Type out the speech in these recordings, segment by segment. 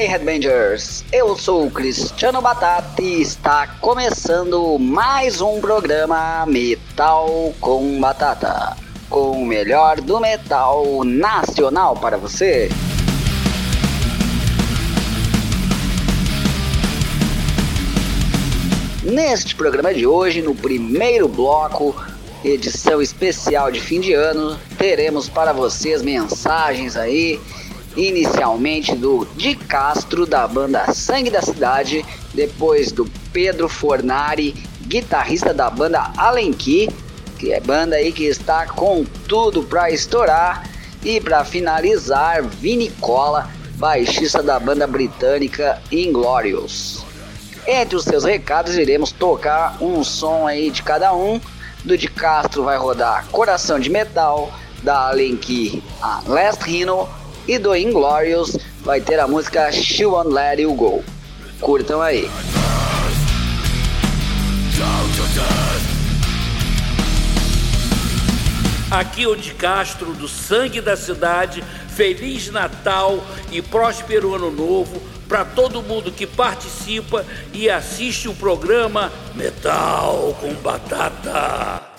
Aí, Headbangers? Eu sou o Cristiano Batata e está começando mais um programa Metal com Batata, com o melhor do metal nacional para você. Neste programa de hoje, no primeiro bloco, edição especial de fim de ano, teremos para vocês mensagens aí inicialmente do Di Castro da banda Sangue da Cidade, depois do Pedro Fornari, guitarrista da banda Alenki, que é banda aí que está com tudo para estourar, e para finalizar, Vini Cola, baixista da banda britânica Inglorious. Entre os seus recados iremos tocar um som aí de cada um. Do de Castro vai rodar Coração de Metal, da Alenki a Last Rhino e do Inglorious vai ter a música She Won't Let You Go. Curtam aí. Aqui é o de Castro, do Sangue da Cidade. Feliz Natal e próspero Ano Novo para todo mundo que participa e assiste o programa Metal com Batata.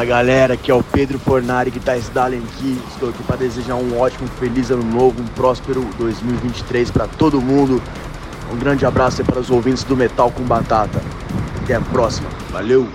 Fala galera, aqui é o Pedro Fornari, Guitarrista da Allen Key. Estou aqui para desejar um ótimo, feliz ano novo, um próspero 2023 para todo mundo. Um grande abraço para os ouvintes do Metal com Batata. Até a próxima, valeu!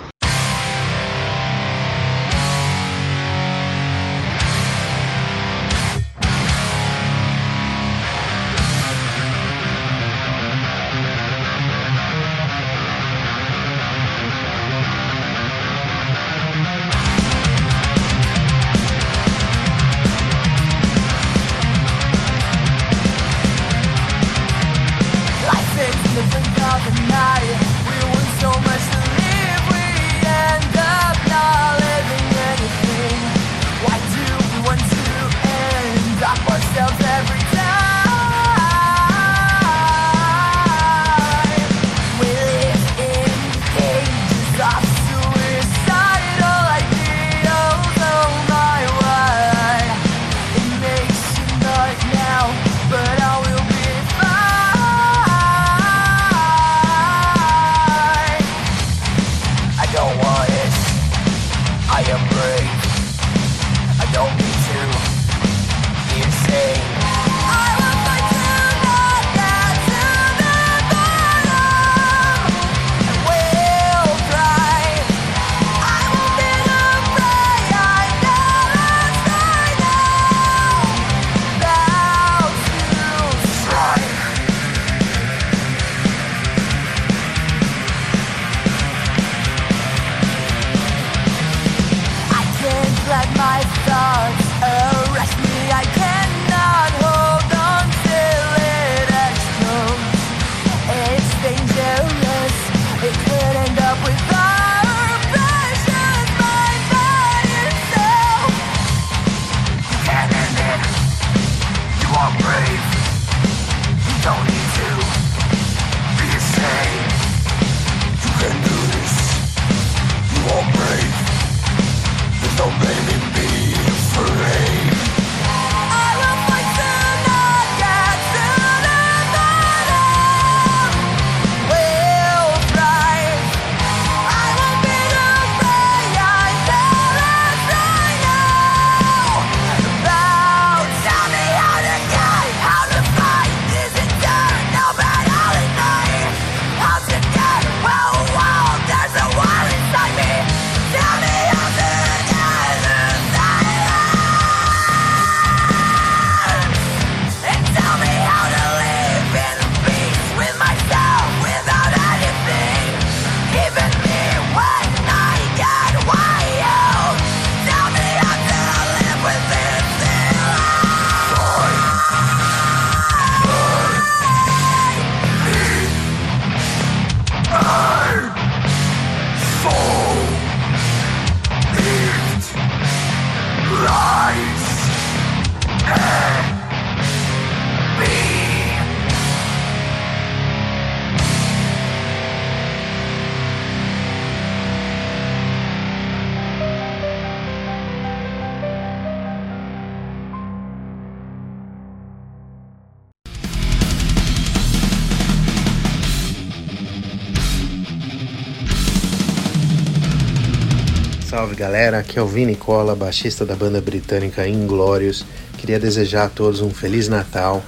Galera, aqui é o Vini Cola, baixista da banda britânica Inglorious. Queria desejar a todos um Feliz Natal,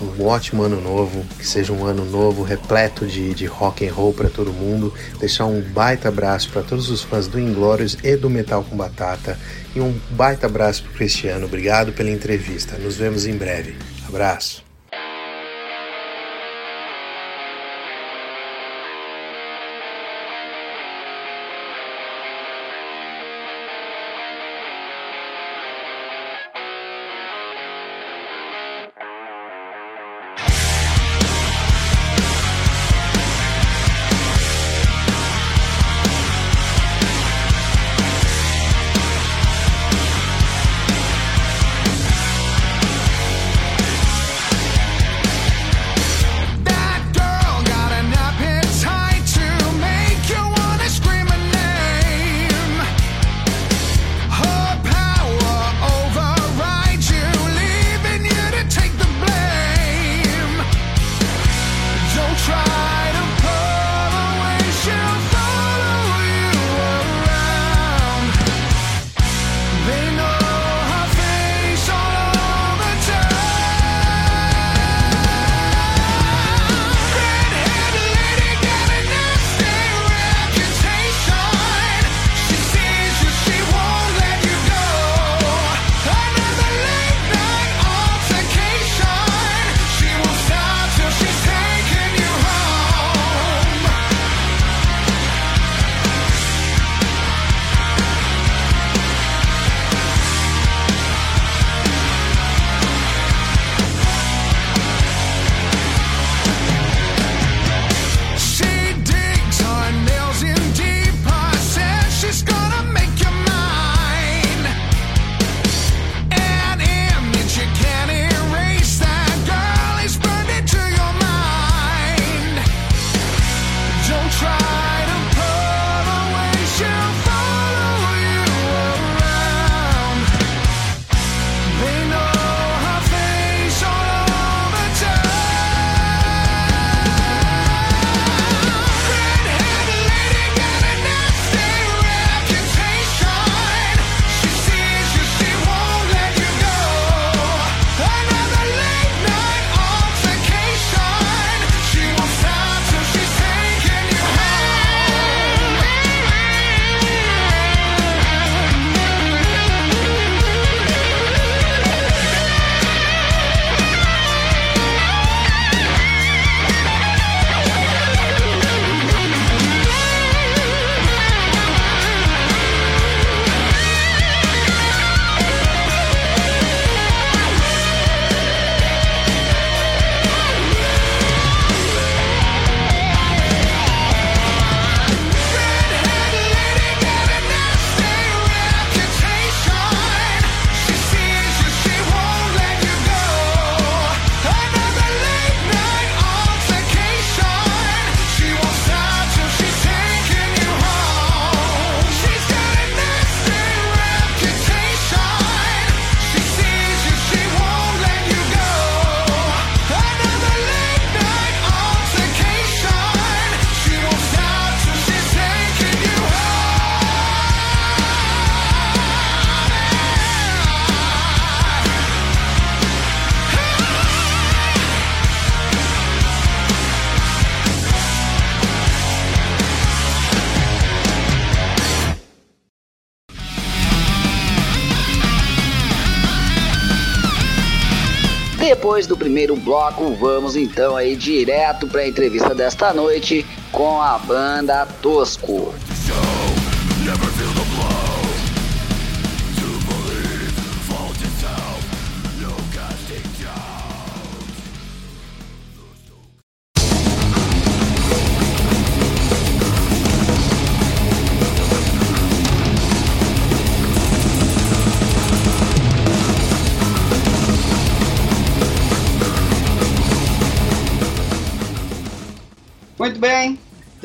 um ótimo ano novo, que seja um ano novo repleto de, de rock and roll para todo mundo. Deixar um baita abraço para todos os fãs do Inglorious e do Metal com Batata. E um baita abraço para Cristiano. Obrigado pela entrevista. Nos vemos em breve. Abraço. Bloco, vamos então aí direto para a entrevista desta noite com a banda Tosco.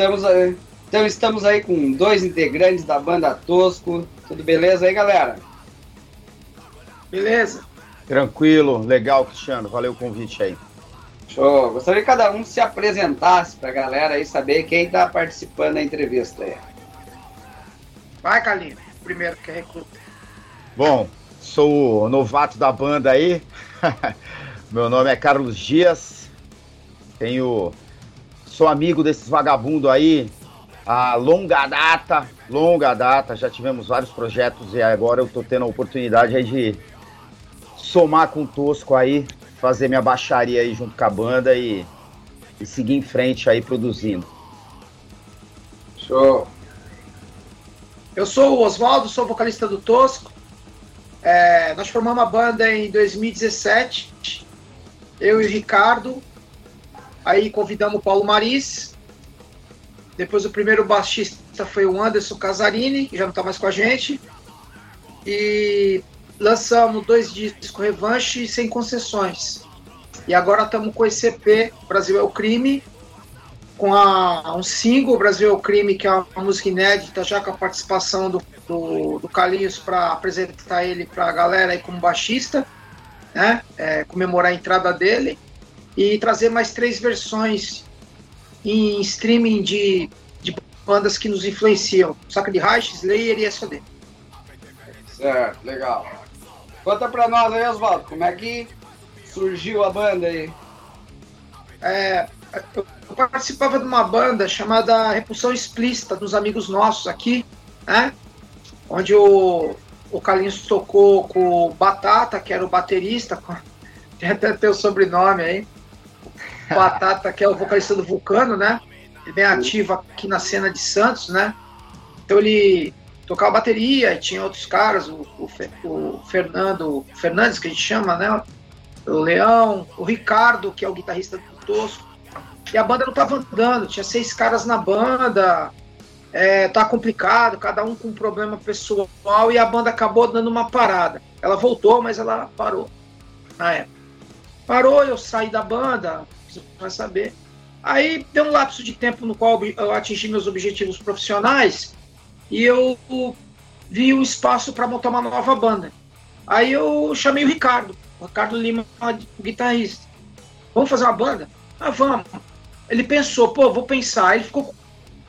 Estamos, aí, então estamos aí com dois integrantes da banda Tosco. Tudo beleza aí, galera? Beleza. Tranquilo, legal, Cristiano. Valeu o convite aí. Show. Gostaria que cada um se apresentasse para a galera aí saber quem está participando da entrevista aí. Vai, Carlinhos. Primeiro que recruta. Bom, sou o novato da banda aí. Meu nome é Carlos Dias. Tenho sou amigo desses vagabundos aí a longa data, longa data, já tivemos vários projetos e agora eu tô tendo a oportunidade aí de somar com o Tosco aí, fazer minha baixaria aí junto com a banda e, e seguir em frente aí produzindo. Show. Eu sou o Oswaldo, sou vocalista do Tosco. É, nós formamos a banda em 2017, eu e o Ricardo, Aí convidamos o Paulo Maris. Depois o primeiro baixista foi o Anderson Casarini, que já não está mais com a gente. E lançamos dois discos Revanche sem concessões. E agora estamos com esse EP, Brasil é o Crime, com a, um single, Brasil é o Crime, que é uma música inédita, já com a participação do, do, do Carlinhos para apresentar ele para a galera aí como baixista, né? É, comemorar a entrada dele e trazer mais três versões em streaming de, de bandas que nos influenciam: Saca de Reich, Slayer e SOD. Certo, legal. Conta pra nós aí, Oswaldo, como é que surgiu a banda aí? É, eu participava de uma banda chamada Repulsão Explícita, dos amigos nossos aqui, né? Onde o, o Carlinhos tocou com o Batata, que era o baterista, tem até teu sobrenome aí. Batata, que é o vocalista do Vulcano, né? Ele é bem ativo aqui na cena de Santos, né? Então ele tocava bateria e tinha outros caras, o, o, o Fernando Fernandes, que a gente chama, né? O Leão, o Ricardo, que é o guitarrista do Tosco. E a banda não estava andando, tinha seis caras na banda, é, tá complicado, cada um com um problema pessoal, e a banda acabou dando uma parada. Ela voltou, mas ela parou na época. Parou, eu saí da banda, você vai saber. Aí deu um lapso de tempo no qual eu atingi meus objetivos profissionais e eu vi o espaço para montar uma nova banda. Aí eu chamei o Ricardo, o Ricardo Lima, o guitarrista. Vamos fazer uma banda? Ah, vamos. Ele pensou, pô, vou pensar. Ele ficou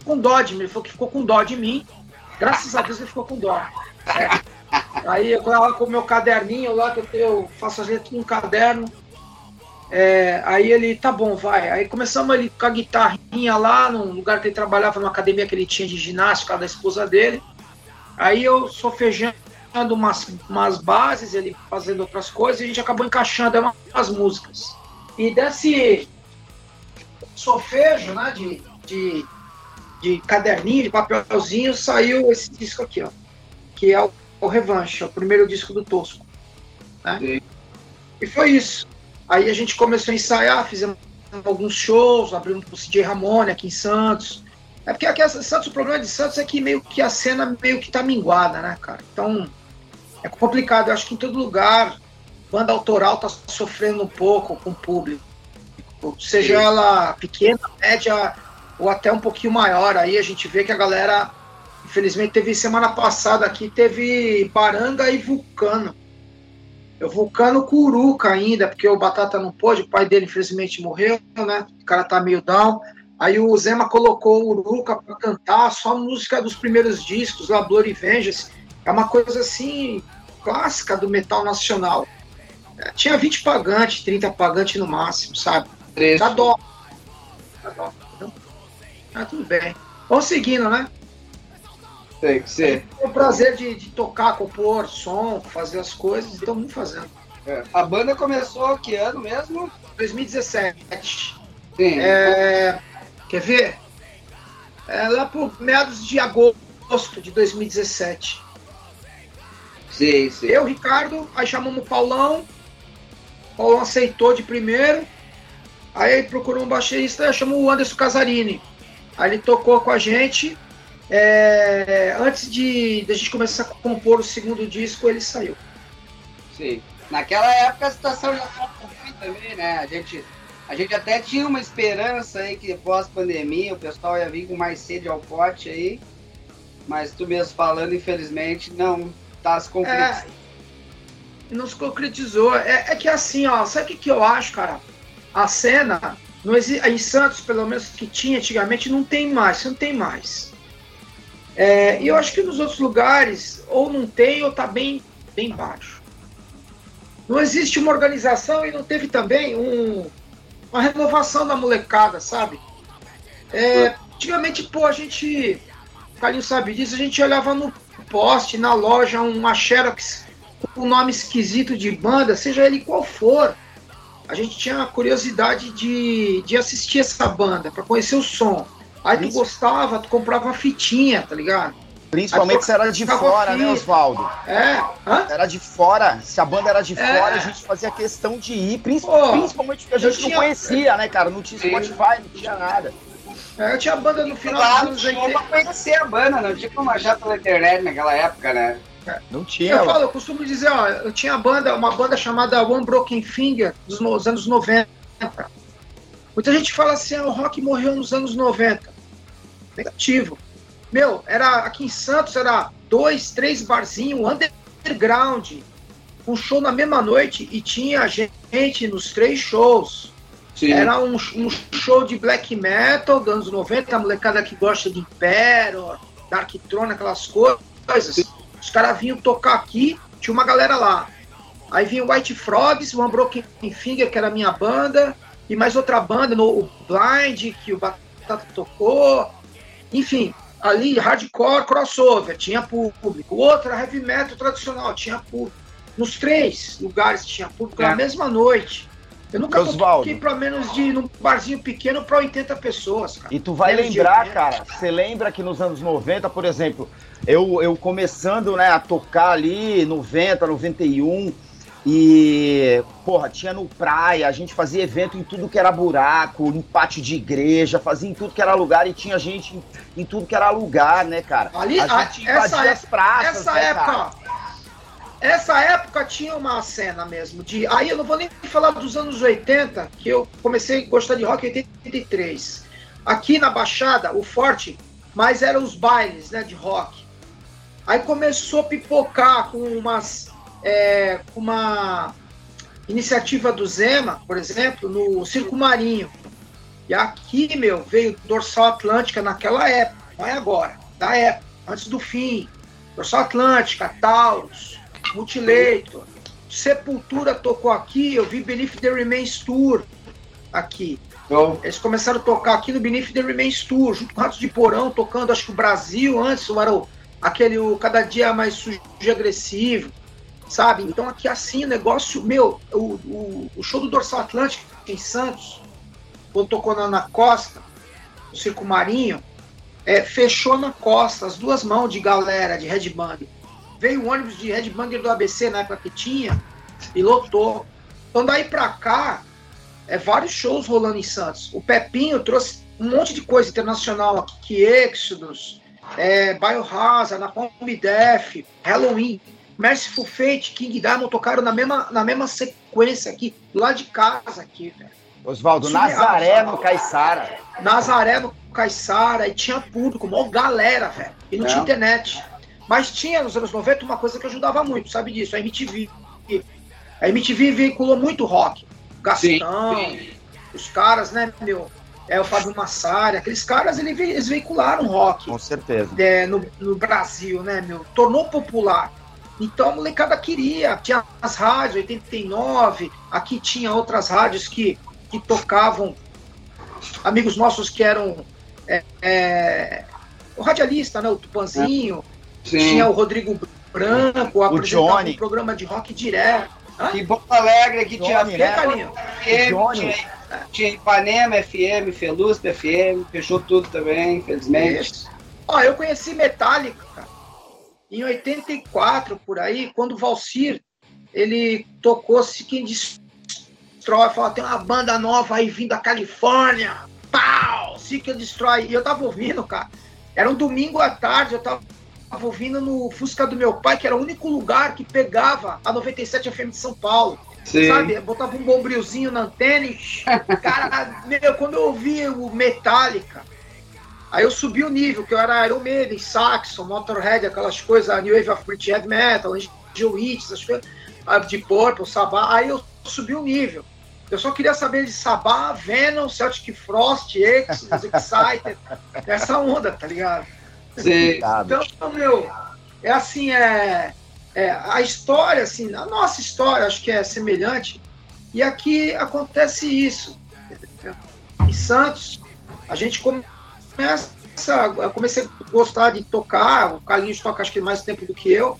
com dó de mim, ele falou que ficou com dó de mim. Graças a Deus ele ficou com dó. É. Aí eu com o meu caderninho lá, que eu faço as letras num caderno, é, aí ele, tá bom, vai. Aí começamos ele com a guitarrinha lá, num lugar que ele trabalhava, numa academia que ele tinha de ginástica da esposa dele. Aí eu sofejando umas, umas bases, ele fazendo outras coisas, e a gente acabou encaixando umas músicas. E desse sofejo, né, de, de, de caderninho, de papelzinho, saiu esse disco aqui, ó. Que é o, o Revanche, é o primeiro disco do Tosco. Né? E foi isso. Aí a gente começou a ensaiar, fizemos alguns shows, abrimos pro CJ Ramone aqui em Santos. É porque aqui Santos, o problema de Santos é que meio que a cena meio que tá minguada, né, cara? Então é complicado. Eu acho que em todo lugar, banda autoral tá sofrendo um pouco com o público. Seja Sim. ela pequena, média ou até um pouquinho maior. Aí a gente vê que a galera, infelizmente, teve semana passada aqui, teve Baranga e Vulcano. Eu Vulcano Curuca ainda, porque o Batata não pôde, o pai dele infelizmente morreu, né? O cara tá meio down. Aí o Zema colocou o Uruca para cantar só música dos primeiros discos, lá Bloody Vengeance. É uma coisa assim, clássica do metal nacional. É, tinha 20 pagantes, 30 pagantes no máximo, sabe? Dá dó. Dá dó. Ah, tudo bem. Vamos seguindo, né? Tem que ser. É o prazer de, de, tocar, compor som, fazer as coisas, então vamos fazendo. É. A banda começou que ano mesmo? 2017. Sim. É, quer ver? É, lá por meados de agosto de 2017. Sim, sim. Eu, Ricardo, aí chamamos o Paulão. O Paulão aceitou de primeiro. Aí procurou um baixista, chamou o Anderson Casarini. Aí ele tocou com a gente. É, antes de, de a gente começar a compor o segundo disco, ele saiu. Sim. Naquela época a situação já estava ruim também, né? A gente, a gente até tinha uma esperança aí que pós-pandemia o pessoal ia vir com mais sede ao pote aí. Mas tu mesmo falando, infelizmente, não está se concretizando. É, não se concretizou. É, é, que assim, ó, sabe o que, que eu acho, cara? A cena, não existe, em Santos, pelo menos que tinha antigamente, não tem mais, não tem mais. É, e eu acho que nos outros lugares, ou não tem, ou tá bem, bem baixo. Não existe uma organização e não teve também um, uma renovação da molecada, sabe? É, antigamente, pô, a gente, Carlinhos sabe disso, a gente olhava no poste, na loja, uma Xerox com um nome esquisito de banda, seja ele qual for. A gente tinha a curiosidade de, de assistir essa banda, para conhecer o som. Aí tu gostava, tu comprava fitinha, tá ligado? Principalmente se era de fora, né, Oswaldo? É. Hã? Era de fora. Se a banda era de é. fora, a gente fazia questão de ir. Principalmente porque a gente não conhecia, né, cara? Não tinha Spotify, não tinha nada. É, eu tinha banda no final claro, dos anos 80. Tinha conhecer a banda, não tinha como achar pela internet naquela época, né? Não tinha. Eu falo, eu costumo dizer, ó, eu tinha banda, uma banda chamada One Broken Finger, dos anos 90. Muita gente fala assim, ah, o rock morreu nos anos 90 negativo. Meu, era aqui em Santos era dois, três barzinhos underground, um show na mesma noite e tinha gente nos três shows. Sim. Era um, um, show de black metal dos anos 90, a molecada que gosta de Impero, Dark Throne, aquelas coisas. Sim. Os caras vinham tocar aqui, tinha uma galera lá. Aí vinha White Frogs, One Broken Finger, que era a minha banda, e mais outra banda, no, o Blind, que o Batata tocou, enfim, ali hardcore crossover, tinha público. O outro era heavy metal tradicional, tinha público. Nos três lugares tinha público é. na mesma noite. Eu nunca toquei para menos de num barzinho pequeno para 80 pessoas. Cara. E tu vai menos lembrar, cara, você lembra que nos anos 90, por exemplo, eu, eu começando né, a tocar ali, 90, 91, e, porra, tinha no praia, a gente fazia evento em tudo que era buraco, em pátio de igreja, fazia em tudo que era lugar e tinha gente em, em tudo que era lugar, né, cara? Ali, a gente a, essa, as praças, essa né, época, cara? Essa época tinha uma cena mesmo de. Aí eu não vou nem falar dos anos 80, que eu comecei a gostar de rock em 83. Aqui na Baixada, o forte, mas eram os bailes, né, de rock. Aí começou a pipocar com umas é, uma iniciativa do Zema, por exemplo, no Circo Marinho. E aqui, meu, veio Dorsal Atlântica naquela época, não é agora, da época, antes do fim. Dorsal Atlântica, Taurus, Multileito, Sepultura tocou aqui, eu vi Beneath the Remains Tour aqui. Eles começaram a tocar aqui no Beneath the Remains Tour, junto com Ratos de Porão, tocando, acho que o Brasil antes, era o, aquele o Cada Dia Mais Sujo e Agressivo sabe? Então aqui assim, o negócio, meu, o, o, o show do Dorsal Atlântico em Santos, quando tocou na, na costa, o Circo Marinho, é, fechou na costa, as duas mãos de galera de headbang. Veio um ônibus de headbanger do ABC na época que tinha e lotou. Então daí pra cá, é vários shows rolando em Santos. O Pepinho trouxe um monte de coisa internacional aqui, que Exodus, é, Biohazard, Napalm Death, Halloween. Merciful Fate, King Diamond tocaram na mesma, na mesma sequência aqui, lá de casa aqui, velho. Oswaldo, Nazaré no Caiçara. Nazaré no Caiçara, e tinha público, mó galera, velho. E não é. tinha internet. Mas tinha nos anos 90 uma coisa que ajudava muito, sabe disso? A MTV. A MTV veiculou muito rock. Gastão, sim, sim. os caras, né, meu? É o Fábio Massari, aqueles caras eles veicularam rock. Com certeza. É, no, no Brasil, né, meu? Tornou popular. Então a molecada queria. Tinha as rádios, 89, aqui tinha outras rádios que, que tocavam. Amigos nossos que eram. É, é, o radialista, né? O Tupanzinho. Sim. Tinha o Rodrigo Branco, o Johnny. um programa de rock direto. Que Porto Alegre aqui tinha Johnny, né? FM, Johnny. tinha, tinha Ipanema FM, Felusp FM, fechou tudo também, infelizmente. Isso. Ó, eu conheci Metallica cara, em 84, por aí, quando o Valcir ele tocou Seeking Destroy, falou, tem uma banda nova aí vindo da Califórnia, pau, Seeking Destroy. E eu tava ouvindo, cara, era um domingo à tarde, eu tava tava ouvindo no Fusca do meu pai, que era o único lugar que pegava a 97 FM de São Paulo. Sim. Sabe? Botava um bombrilzinho na antena e. Cara, meu, quando eu ouvi o Metallica, aí eu subi o nível, que eu era Iron Maiden, Saxon, Motorhead, aquelas coisas, New Wave of British Heavy Metal, Angel Witch, essas coisas, ah, de Purple, Sabá, aí eu subi o nível. Eu só queria saber de Sabá, Venom, Celtic Frost, Exodus, Exciter, essa onda, tá ligado? Sim. Então, meu, é assim, é, é, a história, assim, a nossa história acho que é semelhante, e aqui acontece isso. Em Santos, a gente começa, eu comecei a gostar de tocar, o Carlinhos toca acho que mais tempo do que eu,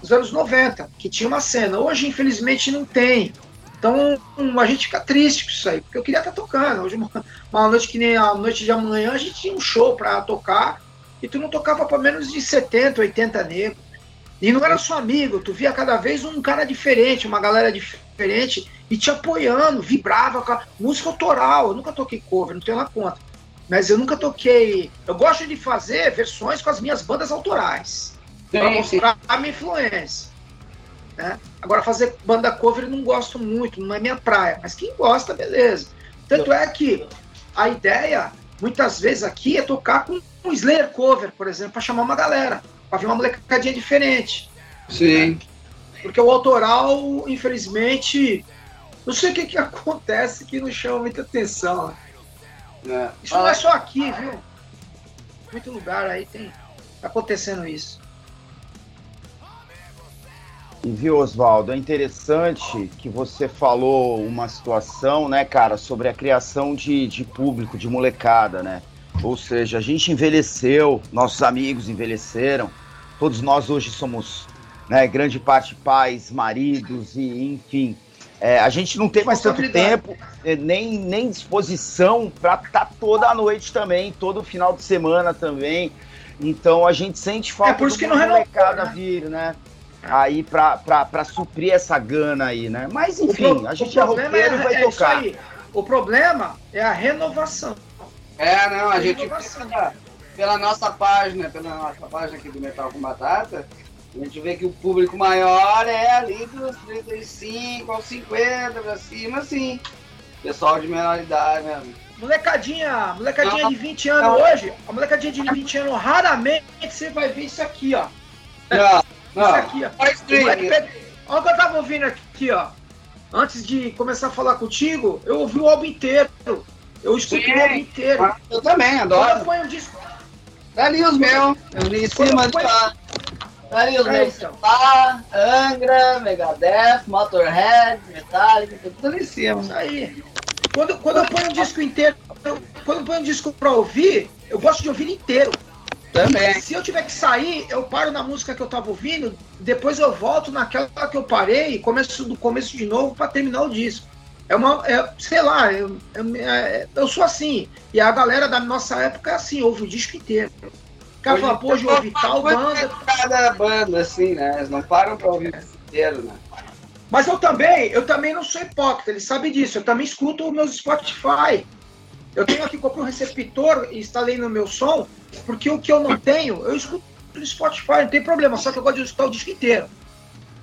nos anos 90, que tinha uma cena. Hoje, infelizmente, não tem. Então, a gente fica triste com isso aí, porque eu queria estar tocando. Hoje, uma, noite que nem a noite de amanhã, a gente tinha um show para tocar, e tu não tocava para menos de 70, 80 negros. E não era só amigo, tu via cada vez um cara diferente, uma galera diferente, e te apoiando, vibrava com a música autoral. Eu nunca toquei cover, não tenho lá conta. Mas eu nunca toquei. Eu gosto de fazer versões com as minhas bandas autorais. Para mostrar a minha influência. né? Agora, fazer banda cover eu não gosto muito, não é minha praia. Mas quem gosta, beleza. Tanto é que a ideia, muitas vezes aqui, é tocar com um Slayer cover, por exemplo, para chamar uma galera, para ver uma molecadinha diferente. Sim. Porque o autoral, infelizmente, não sei o que, que acontece que não chama muita atenção. É. Isso não é só aqui, viu? Muito lugar aí tem tá acontecendo isso. E viu, Oswaldo, é interessante que você falou uma situação, né, cara, sobre a criação de, de público, de molecada, né? Ou seja, a gente envelheceu, nossos amigos envelheceram, todos nós hoje somos, né, grande parte pais, maridos e enfim. É, a gente não tem mais tanto tempo, é, nem, nem disposição para estar toda a noite também, todo final de semana também. Então a gente sente falta É por isso de que não renovou, molecada né? vir, né? Aí pra, pra, pra suprir essa gana aí, né? Mas enfim, pro- a gente é roqueiro e vai é isso tocar. aí. O problema é a renovação. É, não, a Tem gente pela, pela nossa página, pela nossa página aqui do Metal com Batata, a gente vê que o público maior é ali dos 35 aos 50 pra cima, assim. Pessoal de menor idade mesmo. Molecadinha, molecadinha Não. de 20 anos Não. hoje, a molecadinha de 20 anos, raramente você vai ver isso aqui, ó. Não, Isso não. aqui, ó. Olha o que eu tava ouvindo aqui, ó. Antes de começar a falar contigo, eu ouvi o álbum inteiro. Eu escuto Sim. o álbum inteiro. Eu também, Quando eu adoro. ponho um disco. Tá ali os meus. Eu li em cima de lá. Meus. então. Tá, Angra, Megadeth, Motorhead, Metallica, tudo em cima. Isso aí. Quando, quando eu ponho um disco inteiro, eu- quando eu ponho um disco pra ouvir, eu gosto de ouvir inteiro. Também. Se eu tiver que sair, eu paro na música que eu tava ouvindo, depois eu volto naquela que eu parei e começo do começo de novo pra terminar o disco. É uma, é, sei lá, eu, eu, é, eu sou assim. E a galera da nossa época é assim, ouve o disco inteiro. O cara fala, pô, hoje eu ouvi tal banda. Cada banda, assim, né? Eles não param pra ouvir o inteiro, né? Mas eu também, eu também não sou hipócrita, ele sabe disso. Eu também escuto os meus Spotify. Eu tenho aqui, comprei um receptor e instalei no meu som, porque o que eu não tenho, eu escuto no Spotify, não tem problema, só que eu gosto de escutar o disco inteiro.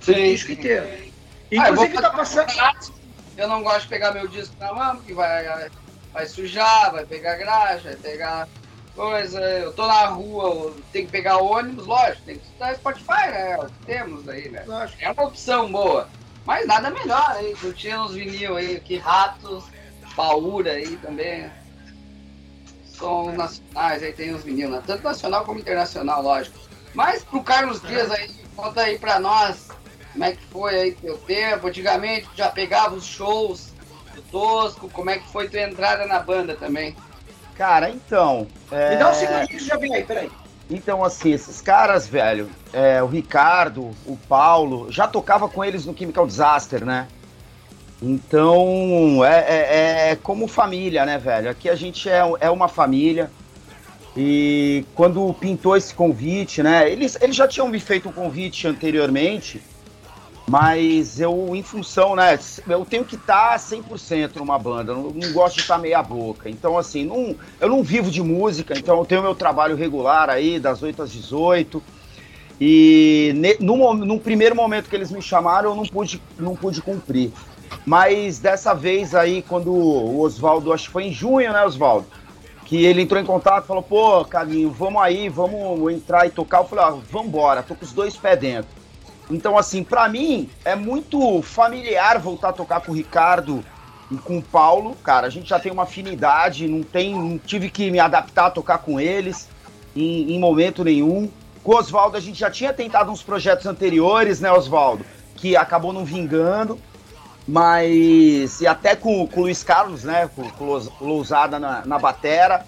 O Sim. disco inteiro. Ah, Inclusive tá passando. Eu não gosto de pegar meu disco na mão, porque vai, vai sujar, vai pegar graxa, vai pegar coisa. Eu tô na rua, tenho que pegar ônibus, lógico, tem que escutar Spotify, né? É o que temos aí, né? Lógico. É uma opção boa. Mas nada melhor aí, curtir uns vinil aí, que ratos, paura aí também. Sons nacionais, aí tem uns vinil, né? Tanto nacional como internacional, lógico. Mas pro Carlos Dias aí, conta aí pra nós como é que foi aí teu tempo. Antigamente já pegava os shows do Tosco, como é que foi tua entrada na banda também? Cara, então. é, Me dá um segundinho que já vem aí, peraí. Então, assim, esses caras, velho, é, o Ricardo, o Paulo, já tocava com eles no Chemical Disaster, né? Então, é, é, é como família, né, velho? Aqui a gente é, é uma família. E quando pintou esse convite, né? Eles, eles já tinham me feito um convite anteriormente, mas eu, em função, né? Eu tenho que estar tá 100% numa banda, não, não gosto de estar meia boca. Então, assim, não, eu não vivo de música, então eu tenho meu trabalho regular aí, das 8 às 18. E no, no primeiro momento que eles me chamaram, eu não pude, não pude cumprir. Mas dessa vez aí, quando o Oswaldo, acho que foi em junho, né, Oswaldo? Que ele entrou em contato falou, pô, Carlinho, vamos aí, vamos entrar e tocar. Eu falei, ó, ah, vambora, tô com os dois pés dentro. Então, assim, para mim é muito familiar voltar a tocar com o Ricardo e com o Paulo. Cara, a gente já tem uma afinidade, não tem, não tive que me adaptar a tocar com eles em, em momento nenhum. Com o Oswaldo a gente já tinha tentado uns projetos anteriores, né, Oswaldo? Que acabou não vingando. Mas. E até com, com o Luiz Carlos, né? Com, com o Lousada na, na batera.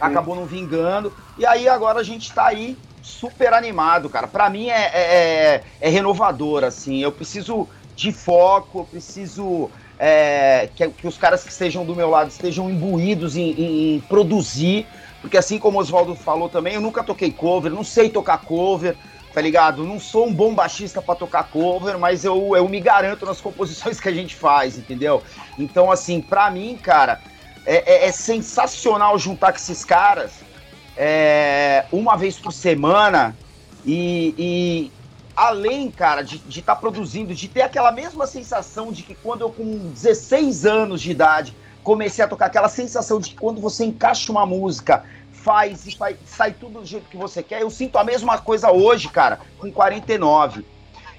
Acabou não vingando. E aí agora a gente tá aí super animado, cara. Para mim é, é, é, é, renovador, assim. Eu preciso de foco, eu preciso é, que, que, os caras que estejam do meu lado estejam imbuídos em, em, em produzir. Porque assim como o Oswaldo falou também, eu nunca toquei cover, não sei tocar cover, tá ligado? Não sou um bom baixista para tocar cover, mas eu, eu me garanto nas composições que a gente faz, entendeu? Então, assim, pra mim, cara, é, é, é sensacional juntar com esses caras é, uma vez por semana e, e além, cara, de estar tá produzindo, de ter aquela mesma sensação de que quando eu com 16 anos de idade comecei a tocar, aquela sensação de que quando você encaixa uma música, faz e sai, sai tudo do jeito que você quer, eu sinto a mesma coisa hoje, cara, com 49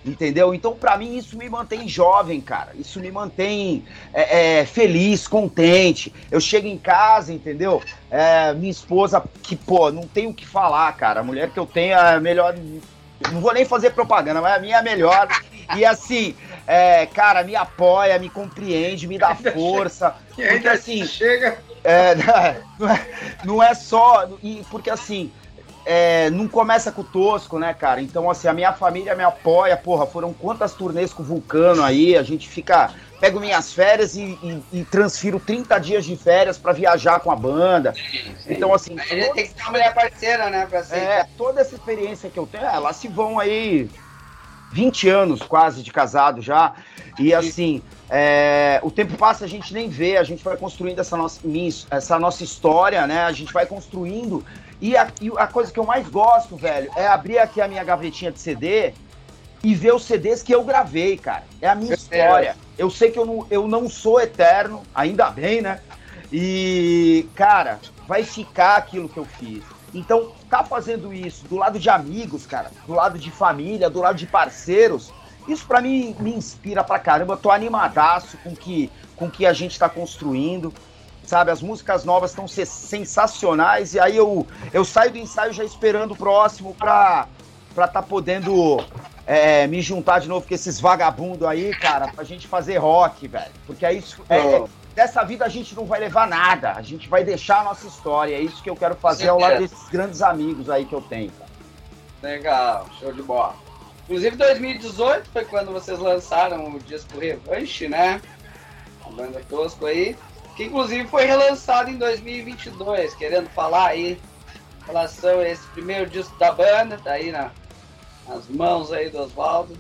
entendeu? Então, para mim, isso me mantém jovem, cara. Isso me mantém é, é, feliz, contente. Eu chego em casa, entendeu? É, minha esposa, que, pô, não tem o que falar, cara. A mulher que eu tenho é a melhor. Não vou nem fazer propaganda, mas a minha é a melhor. E assim, é, cara, me apoia, me compreende, me dá força. Porque assim. Chega. É, não, é, não é só. Porque assim é, não começa com o tosco, né, cara? Então, assim, a minha família me apoia, porra, foram quantas turnês com o Vulcano aí, a gente fica. Pego minhas férias e, e, e transfiro 30 dias de férias para viajar com a banda. Sim, sim. Então, assim. A gente tem que ter uma mulher parceira, né? Pra ser... É, toda essa experiência que eu tenho, é, elas se vão aí 20 anos quase de casado já. E assim, é, o tempo passa, a gente nem vê, a gente vai construindo essa nossa, essa nossa história, né? A gente vai construindo e a, e a coisa que eu mais gosto, velho, é abrir aqui a minha gavetinha de CD e ver os CDs que eu gravei, cara. É a minha história. Eu sei que eu não, eu não sou eterno, ainda bem, né? E, cara, vai ficar aquilo que eu fiz. Então, tá fazendo isso do lado de amigos, cara, do lado de família, do lado de parceiros, isso para mim me inspira pra caramba. Eu tô animadaço com que, com que a gente tá construindo sabe? As músicas novas estão sensacionais e aí eu, eu saio do ensaio já esperando o próximo pra pra tá podendo é, me juntar de novo com esses vagabundos aí, cara, pra gente fazer rock, velho. Porque é isso. É, é, dessa vida a gente não vai levar nada, a gente vai deixar a nossa história. É isso que eu quero fazer ao lado desses grandes amigos aí que eu tenho. Legal, show de bola. Inclusive 2018 foi quando vocês lançaram o disco Revanche, né? A banda Tosco aí que inclusive foi relançado em 2022, querendo falar aí em relação a esse primeiro disco da banda, tá aí na, nas mãos aí do Oswaldo.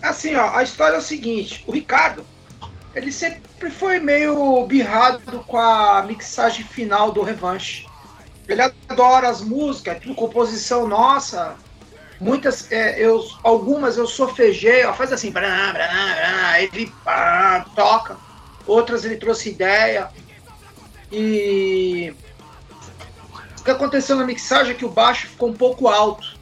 Assim, ó, a história é o seguinte, o Ricardo, ele sempre foi meio birrado com a mixagem final do Revanche. Ele adora as músicas, é tudo composição nossa, Muitas, é, eu, algumas eu sofejei, ó, faz assim, brá, brá, brá, ele pá, toca. Outras ele trouxe ideia. E o que aconteceu na mixagem é que o baixo ficou um pouco alto.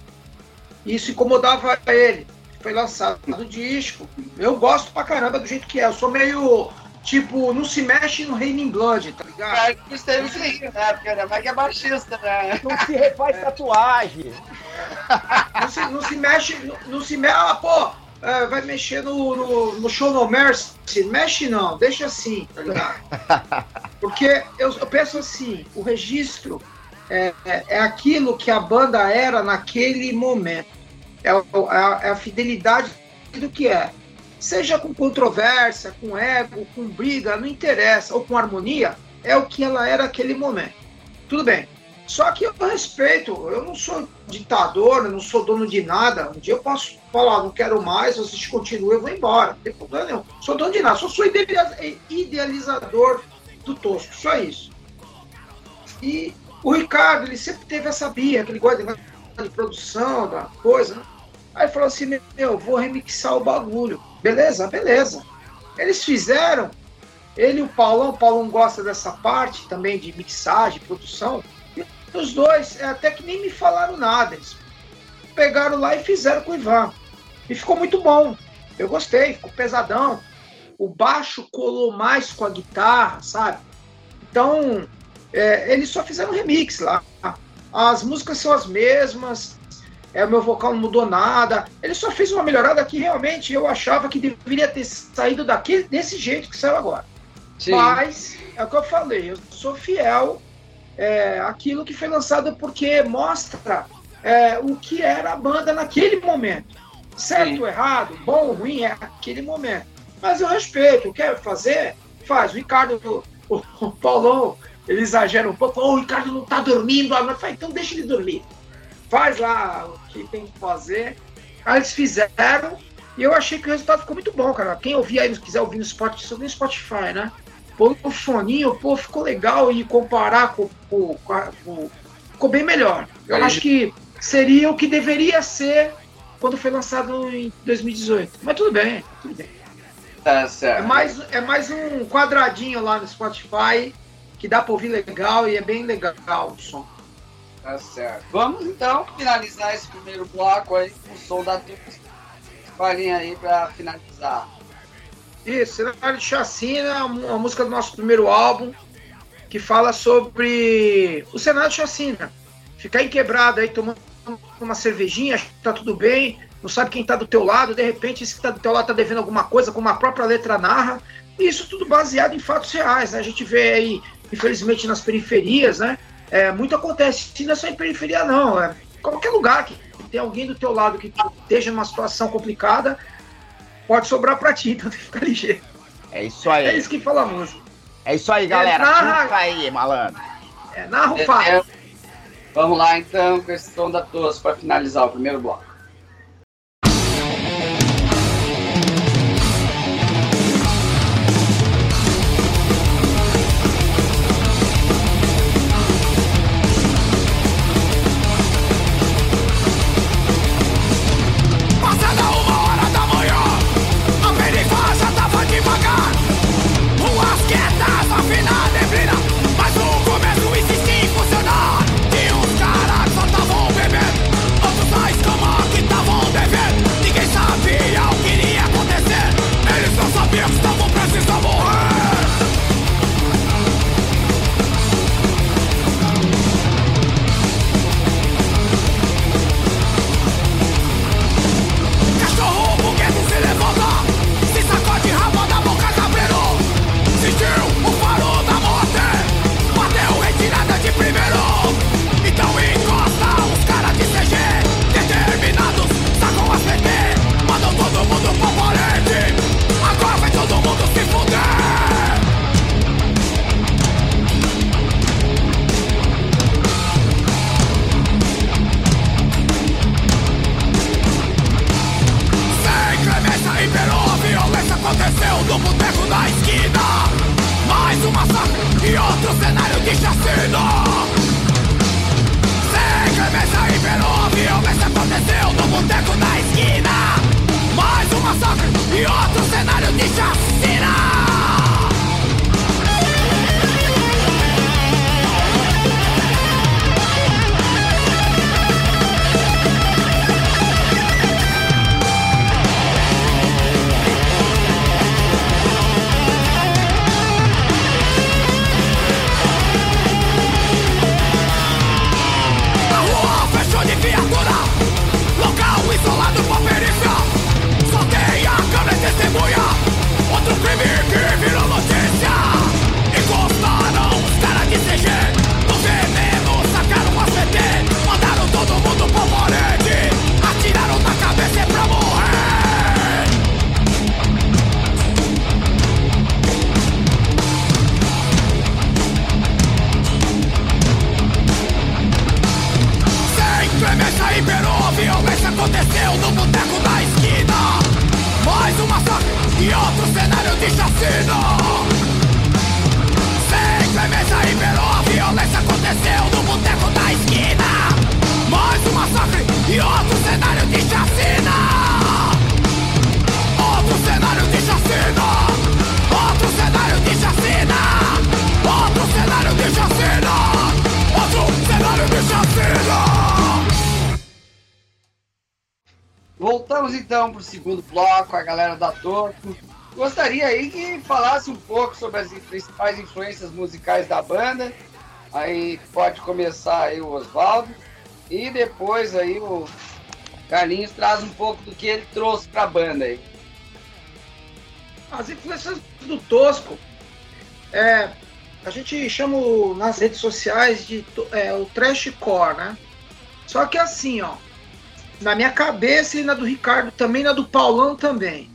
E isso incomodava ele. Foi lançado o disco. Eu gosto pra caramba do jeito que é. Eu sou meio Tipo, não se mexe no Raining Blood, tá ligado? Cara, isso teve sim, né? Porque ainda mais que é baixista, né? Não se refaz tatuagem. Não se, não se mexe, não, não se mexe. Ah, pô, é, vai mexer no, no, no, show no Mercy. Mexe não, deixa assim, tá ligado? Porque eu, eu penso assim, o registro é, é, é aquilo que a banda era naquele momento. É, é, é a fidelidade do que é. Seja com controvérsia, com ego, com briga, não interessa, ou com harmonia, é o que ela era naquele momento. Tudo bem. Só que eu respeito, eu não sou ditador, eu não sou dono de nada. Um dia eu posso falar, não quero mais, vocês continuam, eu vou embora. Não tem problema nenhum. Sou dono de nada, só sou idealizador do Tosco, só isso. E o Ricardo, ele sempre teve essa bia, que ele gosta de, de produção, da coisa. Né? Aí falou assim: Meu, vou remixar o bagulho. Beleza? Beleza. Eles fizeram. Ele e o Paulão, o Paulão gosta dessa parte também de mixagem, produção. Os dois, é, até que nem me falaram nada. Eles pegaram lá e fizeram com o Ivan. E ficou muito bom. Eu gostei, ficou pesadão. O baixo colou mais com a guitarra, sabe? Então, é, eles só fizeram remix lá. As músicas são as mesmas, é, o meu vocal não mudou nada. Ele só fez uma melhorada que realmente eu achava que deveria ter saído daquele, desse jeito que saiu agora. Sim. Mas, é o que eu falei, eu sou fiel é, àquilo que foi lançado porque mostra é, o que era a banda naquele momento. Certo ou errado, bom ou ruim, é aquele momento. Mas eu respeito, quer fazer? Faz. O Ricardo, o, o Paulão, ele exagera um pouco. Oh, o Ricardo não tá dormindo. Eu falei, então deixa ele dormir. Faz lá o que tem que fazer. Aí eles fizeram e eu achei que o resultado ficou muito bom, cara. Quem ouvir aí, quiser ouvir no Spotify, no Spotify, né? Pô, o foninho, pô, ficou legal e comparar com, com, com ficou bem melhor. Eu aí, acho que seria o que deveria ser quando foi lançado em 2018. Mas tudo bem, tudo bem. Tá certo. É mais, é mais um quadradinho lá no Spotify que dá para ouvir legal e é bem legal o som. Tá certo. Vamos então finalizar esse primeiro bloco aí com o som da Farinha aí para finalizar. Isso, Cenário de Chacina, a música do nosso primeiro álbum, que fala sobre o cenário de chacina. Ficar em quebrada aí, tomando uma cervejinha, acha que tá tudo bem, não sabe quem tá do teu lado, de repente esse que tá do teu lado tá devendo alguma coisa, como a própria letra narra. E isso tudo baseado em fatos reais, né? A gente vê aí, infelizmente, nas periferias, né? É, muito acontece, e não é só em periferia, não. É, qualquer lugar que tem alguém do teu lado que esteja numa situação complicada, pode sobrar pra ti, então tem que ficar ligeiro. É isso aí. É isso que fala a música. É isso aí, galera. É, narra... aí, malandro. É, narra o é. É, vamos lá, então, com esse som da tosse para finalizar o primeiro bloco. Gostaria aí que falasse um pouco sobre as principais influências musicais da banda. Aí pode começar aí o Oswaldo. E depois aí o Carlinhos traz um pouco do que ele trouxe para a banda aí. As influências do Tosco, é, a gente chama nas redes sociais de é, o trash core, né? Só que assim, ó, na minha cabeça e na do Ricardo também, na do Paulão também.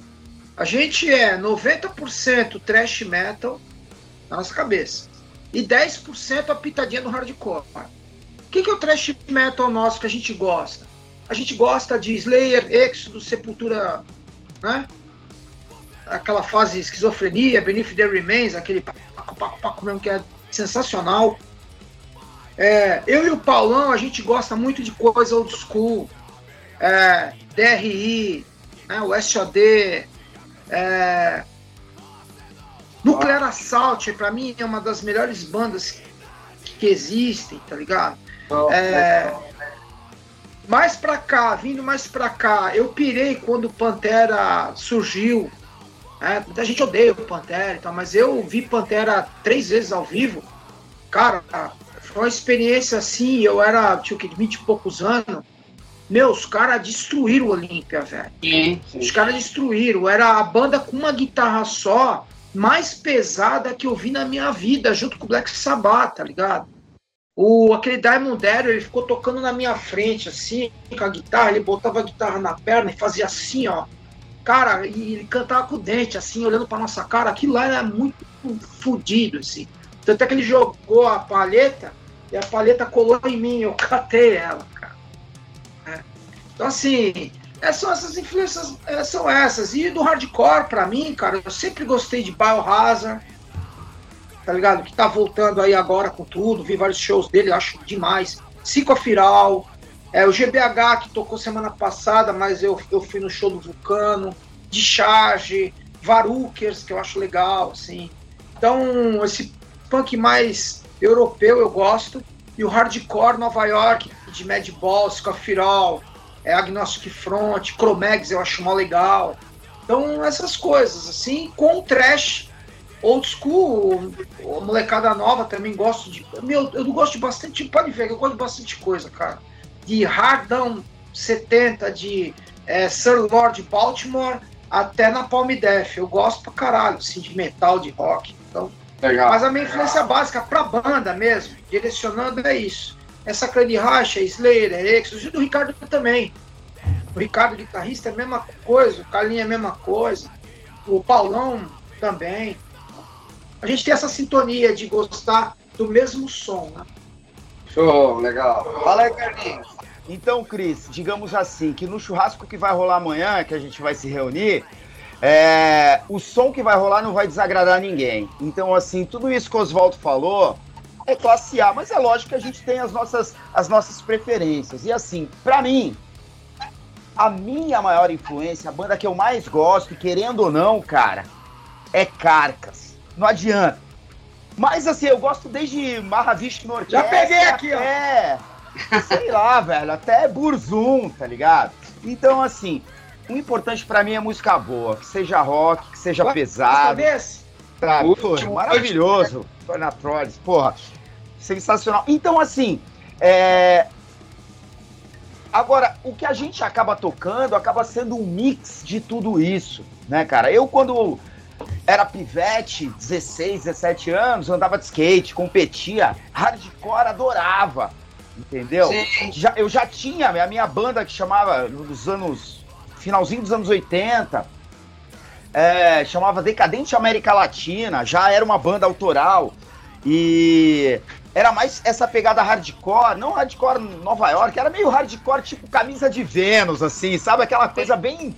A gente é 90% trash metal na nossa cabeça e 10% a pitadinha do hardcore. O que, que é o trash metal nosso que a gente gosta? A gente gosta de Slayer, Exodus, Sepultura, né? Aquela fase esquizofrenia, Beneath the Remains, aquele paco, paco, paco mesmo que é sensacional. É, eu e o Paulão, a gente gosta muito de coisa old school, é, DRI, né, o SOD, é, Nuclear Assault, para mim, é uma das melhores bandas que existem, tá ligado? É, mais pra cá, vindo mais pra cá, eu pirei quando Pantera surgiu. É, muita gente odeia o Pantera e tal, mas eu vi Pantera três vezes ao vivo. Cara, foi uma experiência assim, eu era, tinha que 20 e poucos anos. Meu, os caras destruíram o Olímpia, velho. Sim, sim. Os caras destruíram. Era a banda com uma guitarra só, mais pesada que eu vi na minha vida, junto com o Black Sabbath, tá ligado? O, aquele Diamond Daryl, ele ficou tocando na minha frente, assim, com a guitarra, ele botava a guitarra na perna e fazia assim, ó. Cara, e ele cantava com o dente, assim, olhando pra nossa cara. Aquilo lá era muito fodido, assim. Tanto é que ele jogou a palheta e a palheta colou em mim, eu catei ela. Então, assim, é, são essas influências, é, são essas. E do hardcore, pra mim, cara, eu sempre gostei de Biohazard, tá ligado? Que tá voltando aí agora com tudo, vi vários shows dele, acho demais. Psicofiral, é, o GBH que tocou semana passada, mas eu, eu fui no show do Vulcano, de Charge, Varukers, que eu acho legal, assim. Então, esse punk mais europeu eu gosto. E o hardcore Nova York, de Madball, Psicofiral, é Agnostic Front, Chromex eu acho mó legal. Então, essas coisas, assim, com trash, old school, a molecada nova também gosto de. Meu, eu gosto de bastante, pode ver, eu gosto de bastante coisa, cara. De Harddown 70, de é, Sir Lord Baltimore, até na Palm Death. Eu gosto pra caralho, assim, de metal, de rock. Então, Legal. Mas a minha influência básica pra banda mesmo, direcionando, é isso essa clã de racha, Slayer, Exodus, e do Ricardo também. O Ricardo, guitarrista, é a mesma coisa, o Carlinhos é a mesma coisa, o Paulão também. A gente tem essa sintonia de gostar do mesmo som, né? Show, legal. Fala aí, Carlinhos. Então, Cris, digamos assim, que no churrasco que vai rolar amanhã, que a gente vai se reunir, é, o som que vai rolar não vai desagradar ninguém. Então, assim, tudo isso que o Oswaldo falou, é classe A, mas é lógico que a gente tem as nossas, as nossas preferências. E assim, para mim, a minha maior influência, a banda que eu mais gosto, querendo ou não, cara, é Carcas. Não adianta. Mas assim, eu gosto desde Mahavishnu Orquestra. Já peguei aqui, ó. É, sei lá, velho, até Burzum, tá ligado? Então, assim, o importante para mim é música boa, que seja rock, que seja pesado. Sabe? Pô, maravilhoso. Tornatroles, porra sensacional. Então, assim, é... agora, o que a gente acaba tocando acaba sendo um mix de tudo isso, né, cara? Eu, quando era pivete, 16, 17 anos, andava de skate, competia, hardcore, adorava, entendeu? Já, eu já tinha a minha banda que chamava, nos anos, finalzinho dos anos 80, é, chamava Decadente América Latina, já era uma banda autoral, e era mais essa pegada hardcore, não hardcore Nova York, era meio hardcore tipo camisa de Vênus, assim, sabe? Aquela coisa bem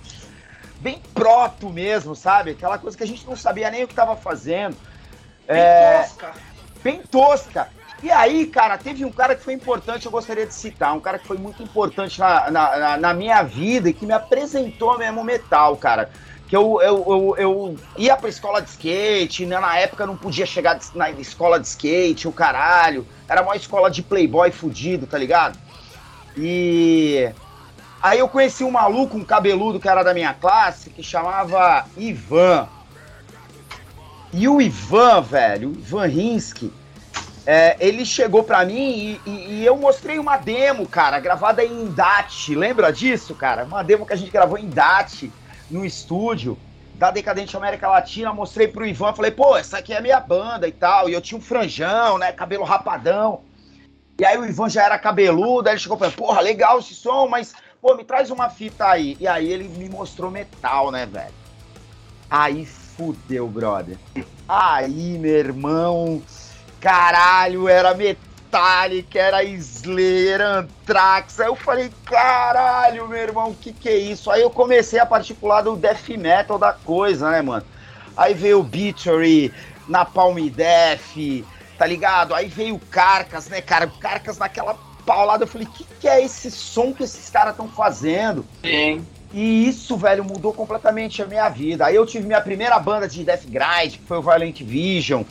bem proto mesmo, sabe? Aquela coisa que a gente não sabia nem o que tava fazendo. Bem É, tosca. bem tosca. E aí, cara, teve um cara que foi importante, eu gostaria de citar, um cara que foi muito importante na, na, na- minha vida e que me apresentou mesmo metal, cara. Que eu, eu, eu, eu ia pra escola de skate, né, na época não podia chegar na escola de skate, o caralho. Era uma escola de playboy fudido, tá ligado? E aí eu conheci um maluco, um cabeludo que era da minha classe, que chamava Ivan. E o Ivan, velho, Ivan Rinsky, é, ele chegou pra mim e, e- e eu mostrei uma demo, cara, gravada em DAT. Lembra disso, cara? Uma demo que a gente gravou em DAT, no estúdio da Decadente América Latina. Mostrei pro Ivan, falei, pô, essa aqui é a minha banda e tal. E eu tinha um franjão, né, cabelo rapadão. E aí o Ivan já era cabeludo, aí ele chegou e falou, porra, legal esse som, mas, pô, me traz uma fita aí. E aí ele me mostrou metal, né, velho? Aí fudeu, brother. Aí, meu irmão, caralho, era Metallica, era Slayer, Anthrax. Aí eu falei, caralho, meu irmão, o que que é isso? Aí eu comecei a particular do death metal da coisa, né, mano? Aí veio o Obituary, Napalm Death, tá ligado? Aí veio o Carcas, né, cara? O Carcas naquela paulada. Eu falei, o que que é esse som que esses caras estão fazendo? Sim. E isso, velho, mudou completamente a minha vida. Aí eu tive minha primeira banda de death grind, que foi o Violent Vision.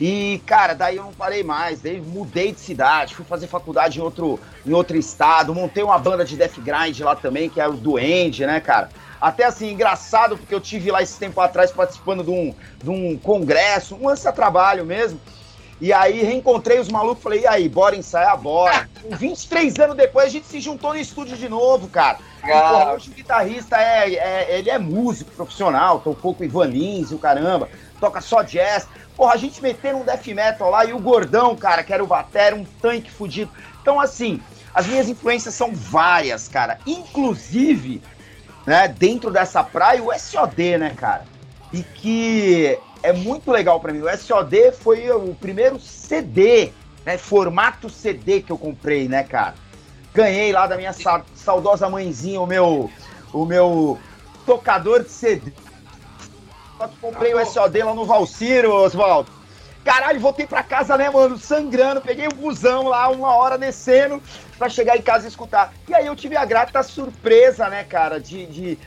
E, cara, daí eu não parei mais. Daí mudei de cidade, fui fazer faculdade em outro, em outro estado, montei uma banda de death grind lá também, que é o Duende, né, cara? Até assim, engraçado, porque eu tive lá esse tempo atrás participando de um, de um congresso, um lança trabalho mesmo. E aí reencontrei os malucos, falei, e aí, bora ensaiar, bora. 23 anos depois a gente se juntou no estúdio de novo, cara. E, porra, hoje o guitarrista é, é- ele é músico profissional, tocou com o Ivan Lins e o caramba, toca só jazz. Porra, a gente meteu um death metal lá e o Gordão, cara, que era o batera, um tanque fudido. Então, assim, as minhas influências são várias, cara. Inclusive, né, dentro dessa praia, o SOD, né, cara? E que é muito legal pra mim. O SOD foi o primeiro CD, né, formato CD que eu comprei, né, cara? Ganhei lá da minha sa- saudosa mãezinha o meu, o meu tocador de CD. Que comprei o SOD lá no Valciro, Oswaldo. Caralho, voltei pra casa, né, mano, sangrando, peguei o busão lá, uma hora descendo, pra chegar em casa e escutar. E aí eu tive a grata surpresa, né, cara, de, de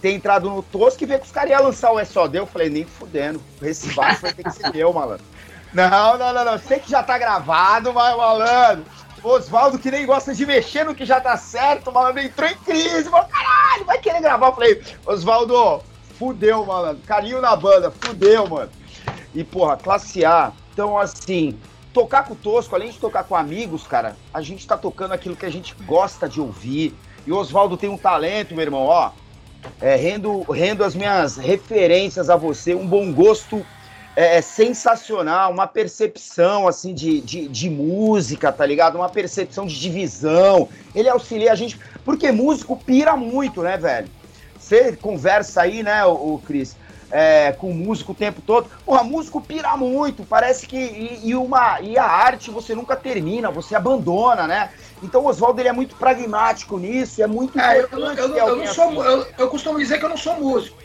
ter entrado no Tosco e ver que os caras iam lançar o SOD. Eu falei, nem fudendo, esse baixo vai ter que ser meu, malandro. Não, não, não, não, sei que já tá gravado, mas, malandro, Oswaldo que nem gosta de mexer no que já tá certo, malandro, entrou em crise, falou, caralho, vai querer gravar. Eu falei, Oswaldo, fudeu, malandro, carinho na banda, fudeu, mano. E, porra, classe A. Então, assim, tocar com o Tosco, além de tocar com amigos, cara, a gente tá tocando aquilo que a gente gosta de ouvir. E o Oswaldo tem um talento, meu irmão, ó. É, rendo, rendo as minhas referências a você, um bom gosto é, sensacional, uma percepção, assim, de, de, de música, tá ligado? Uma percepção de divisão. Ele auxilia a gente, porque músico pira muito, né, velho? Você conversa aí, né, o, o Cris? é, com músico o tempo todo. Porra, músico pira muito, parece que. E, e uma, e a arte você nunca termina, você abandona, né? Então o Oswaldo ele é muito pragmático nisso, é muito É, eu, eu, eu, eu não sou, assim. eu, eu costumo dizer que eu não sou músico.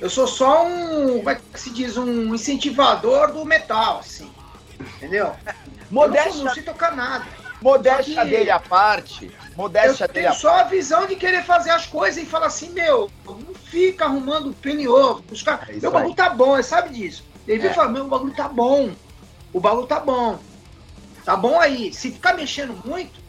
Eu sou só um, como é que se diz, um incentivador do metal, assim. Entendeu? Eu não, sou, não sei tocar nada. Modéstia que- dele à parte, modéstia Eu dele tenho só a visão de querer fazer as coisas e falar assim, meu, não fica arrumando pelo em ovo. Os caras, É meu bagulho tá bom, sabe disso. Ele É. e fala, meu, o bagulho tá bom. O bagulho tá bom. Tá bom aí. Se ficar mexendo muito,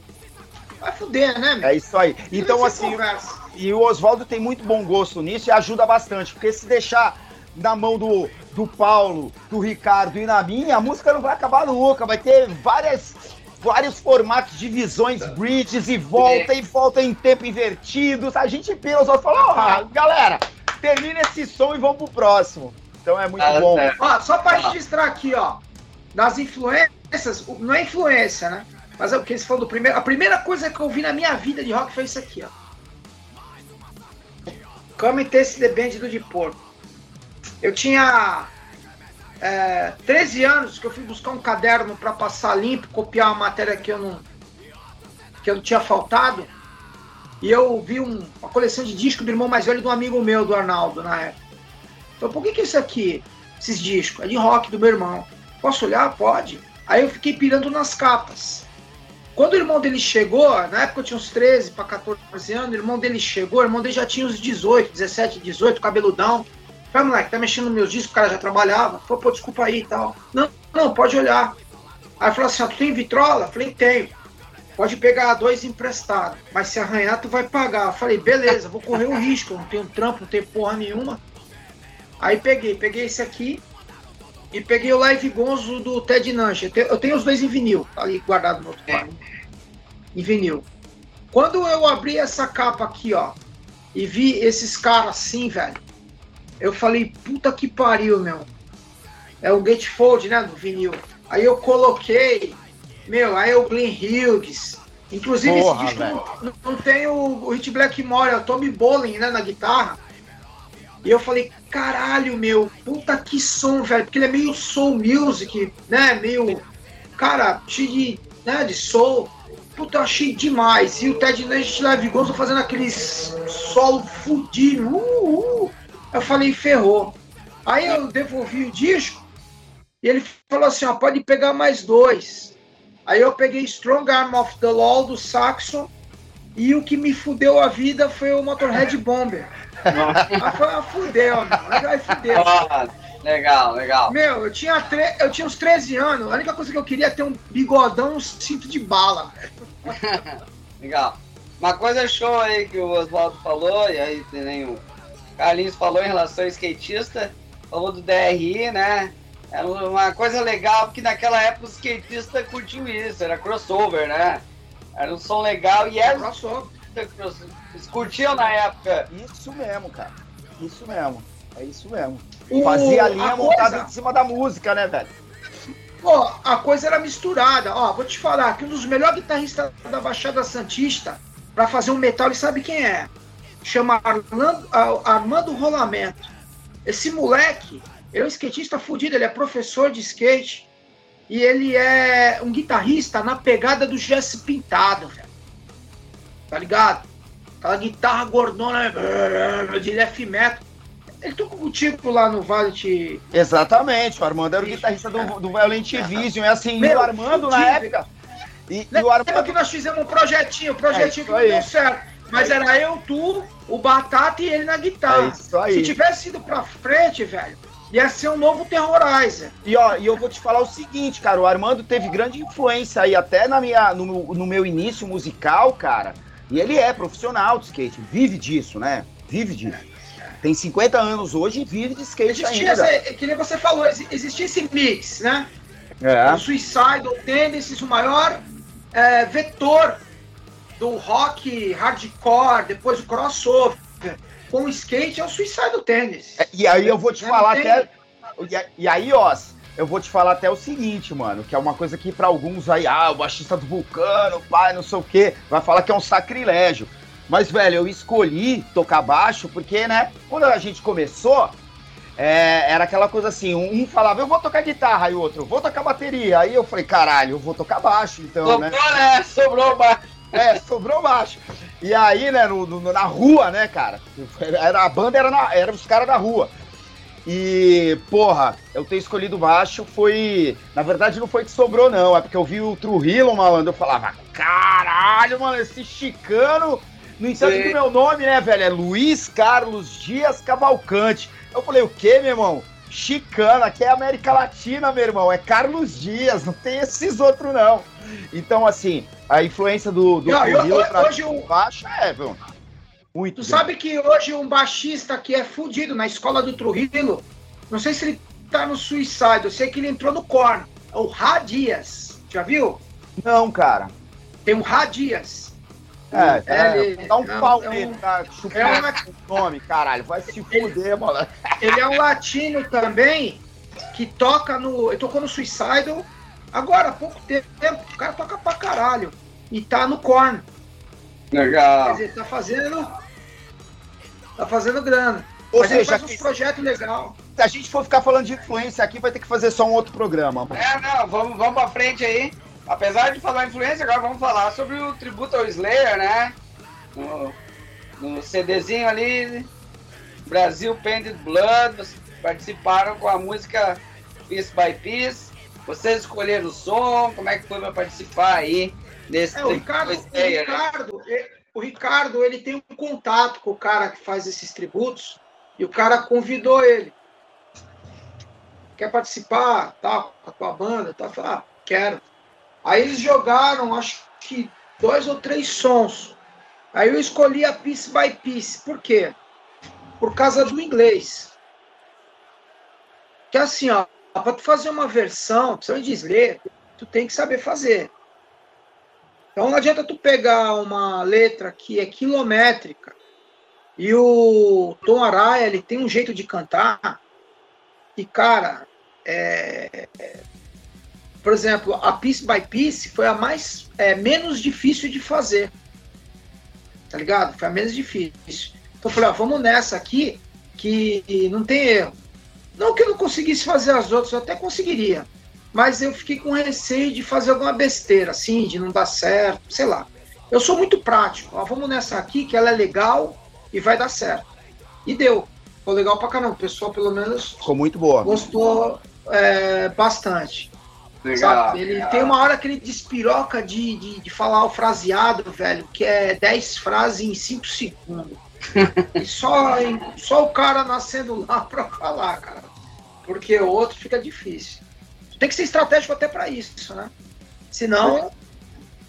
vai fuder, né, meu? É isso aí. Então, assim, conversa. E o Oswaldo tem muito bom gosto nisso e ajuda bastante, porque se deixar na mão do, do Paulo, do Ricardo e na minha, a música não vai acabar nunca, vai ter várias, vários formatos de visões, bridges e volta e volta em tempo invertidos. A gente outros falam, "Ah, galera, termina esse som e vamos pro próximo. Então é muito Ah, bom. certo. Ó, só pra registrar aqui, ó. Nas influências, não é influência, né? Mas é o que eles falam do primeiro. A primeira coisa que eu vi na minha vida de rock foi isso aqui, ó. Come Taste the Band do de Porco. Eu tinha é, 13 anos que eu fui buscar um caderno para passar limpo, copiar uma matéria que eu não que eu não tinha faltado. E eu vi um, uma coleção de discos do irmão mais velho de um amigo meu, do Arnaldo, na época. Então, por que, que é isso aqui, esses discos? É de rock do meu irmão. Posso olhar? Pode. Aí eu fiquei pirando nas capas. Quando o irmão dele chegou, na época eu tinha uns 13 para 14 anos, o irmão dele chegou, o irmão dele já tinha uns 18, 17, 18, cabeludão. Falei, moleque, tá mexendo nos meus discos, o cara já trabalhava. Falei, pô, desculpa aí e tal. Não, não, pode olhar. Aí falou assim, ah, tu tem vitrola? Falei, tenho. Pode pegar dois emprestados, mas se arranhar, tu vai pagar. Falei, beleza, vou correr o risco, não tenho trampo, não tenho porra nenhuma. Aí peguei, peguei esse aqui e peguei o Live Gonzo do Ted Nugent. Eu tenho os dois em vinil, tá ali guardado no outro quarto. Em vinil. Quando eu abri essa capa aqui, ó, e vi esses caras assim, velho, eu falei, puta que pariu, meu. É o gatefold, né, do vinil. Aí eu coloquei, meu, aí é o Glenn Hughes. Inclusive, Porra, esse disco não, não tem o, o Hit Blackmore, é o Tommy Bolin, né, na guitarra. E eu falei, caralho, meu, puta que som, velho, porque ele é meio soul music, né, meio, cara, cheio de, né, de soul. Puta, eu achei demais. E o Ted Nugent Live Gonzo fazendo aqueles solo fudido. Uh, uh. Eu falei, ferrou. Aí eu devolvi o disco e ele falou assim, ó, pode pegar mais dois. Aí eu peguei Strong Arm of the Law do Saxon e o que me fudeu a vida foi o Motorhead Bomber. Aí foi, ah, fudeu, meu. Aí fudeu. Ó, legal, legal. Meu, eu tinha, tre... eu tinha uns 13 anos, a única coisa que eu queria é ter um bigodão, um cinto de bala. Legal. Uma coisa show aí que o Oswaldo falou, e aí também o Carlinhos falou em relação ao skatista, falou do DRI, né? Era uma coisa legal, porque naquela época os skatistas curtiam isso, era crossover, né? Era um som legal e era Crossover. eles curtiam na época. Isso mesmo, cara. Isso mesmo. É isso mesmo. O- Fazia a linha a montada coisa- em cima da música, né, velho? Pô, a coisa era misturada. Ó, vou te falar que um dos melhores guitarristas da Baixada Santista pra fazer um metal, ele sabe quem é? Chama Arlando- Armando Rolamento. Esse moleque, ele é um skatista fudido, ele é professor de skate. E ele é um guitarrista na pegada do Jesse Pintado, velho. Tá ligado? Aquela guitarra gordona de death metal. Ele tocou contigo lá no Valiant Exatamente, o Armando era o guitarrista do, é. do Violent Vision. E assim, Meu, o Armando na época. E, e o Lembra que Armando. nós fizemos um projetinho, um projetinho É que não deu certo. Mas era eu, tu, o Batata e ele na guitarra. É isso aí. Se tivesse ido pra frente, velho, ia ser um novo Terrorizer. E ó, e eu vou te falar o seguinte, cara, o Armando teve grande influência aí até na minha, no, meu- no meu início musical, cara. E ele é profissional de skate, vive disso, né? Vive disso. Tem 50 anos hoje e vive de skate Existia, ainda. esse, que nem você falou, exi- existia esse mix, né? É. O Suicidal Tendencies, o maior é, vetor do rock hardcore, depois o crossover. Com o skate é o Suicidal Tendencies. É, E aí eu vou te falar até. E aí, ó, eu vou te falar até o seguinte, mano, que é uma coisa que pra alguns aí, ah, o baixista do Vulcano, pai, não sei o quê, vai falar que é um sacrilégio. Mas, velho, eu escolhi tocar baixo porque, né, quando a gente começou, é, era aquela coisa assim, um falava, eu vou tocar guitarra, e o outro, vou tocar bateria. Aí eu falei, caralho, eu vou tocar baixo, então, Sobrou, né? né? Sobrou baixo. É, sobrou baixo. E aí, né, no, no- na rua, né, cara? Era, a banda era, na, era os caras da rua. E, porra, eu ter escolhido baixo foi. Na verdade, não foi que sobrou, não. É porque eu vi o Trujillo, malandro. Eu falava, caralho, mano, esse chicano. No entanto, que o meu nome, né, velho, é Luiz Carlos Dias Cavalcante. Eu falei, o quê, meu irmão? Chicano, aqui é América Latina, meu irmão. É Carlos Dias, não tem esses outros, não. Então, assim, a influência do, do Não, eu- hoje- o- baixo é, meu. Muito. Tu sabe que hoje um baixista que é fudido na escola do Trujillo, não sei se ele tá no Suicide, eu sei que ele entrou no Korn, é o Ra Dias. Já viu? Não, cara. Tem um Ra Dias. É, é, Ele- dá um é um- pau é um- nele, tá? é Chupar uma- o nome, caralho. Vai se fuder, mano. Ele é um latino também, que toca no. Ele tocou no Suicidal agora, há pouco tempo. O cara toca pra caralho. E tá no. Quer Legal. dizer, tá fazendo. Tá fazendo grana. Ou Mas seja, faz uns que- projetos legais. se a gente for ficar falando de influência aqui, vai ter que fazer só um outro programa. É, não, vamos, vamos pra frente aí. Apesar de falar influência, agora vamos falar sobre o tributo ao Slayer, né? No, no CDzinho ali, Brasil Painted Blood, participaram com a música Piece by Piece. Vocês escolheram o som, como é que foi pra participar aí desse É, o Ricardo, ao o né? Ricardo, é, o Ricardo, ele tem um contato com o cara que faz esses tributos e o cara convidou ele. Quer participar, tal, com a tua banda, falei, ah, quero. Aí eles jogaram, acho que dois ou três sons. Aí eu escolhi a Piece by Piece. Por quê? Por causa do inglês. Que assim, ó, para tu fazer uma versão, principalmente de Slayer, tu tem que saber fazer. Então não adianta tu pegar uma letra que é quilométrica e o Tom Araya ele tem um jeito de cantar e cara, é, por exemplo, a Piece by Piece foi a mais é, menos difícil de fazer, tá ligado? Foi a menos difícil. Então eu falei, ó, vamos nessa aqui que não tem erro. Não que eu não conseguisse fazer as outras, eu até conseguiria mas eu fiquei com receio de fazer alguma besteira, assim, de não dar certo, sei lá. Eu sou muito prático, ó, vamos nessa aqui que ela é legal e vai dar certo. E deu. Ficou legal pra caramba. O pessoal, pelo menos, Ficou muito boa. gostou é, bastante. Legal. Sabe? Ele tem uma hora que ele despiroca de, de, de falar o fraseado, velho, que é 10 frases em 5 segundos. e só, só o cara nascendo lá pra falar, cara. Porque o outro fica difícil. Tem que ser estratégico até pra isso, né? Senão,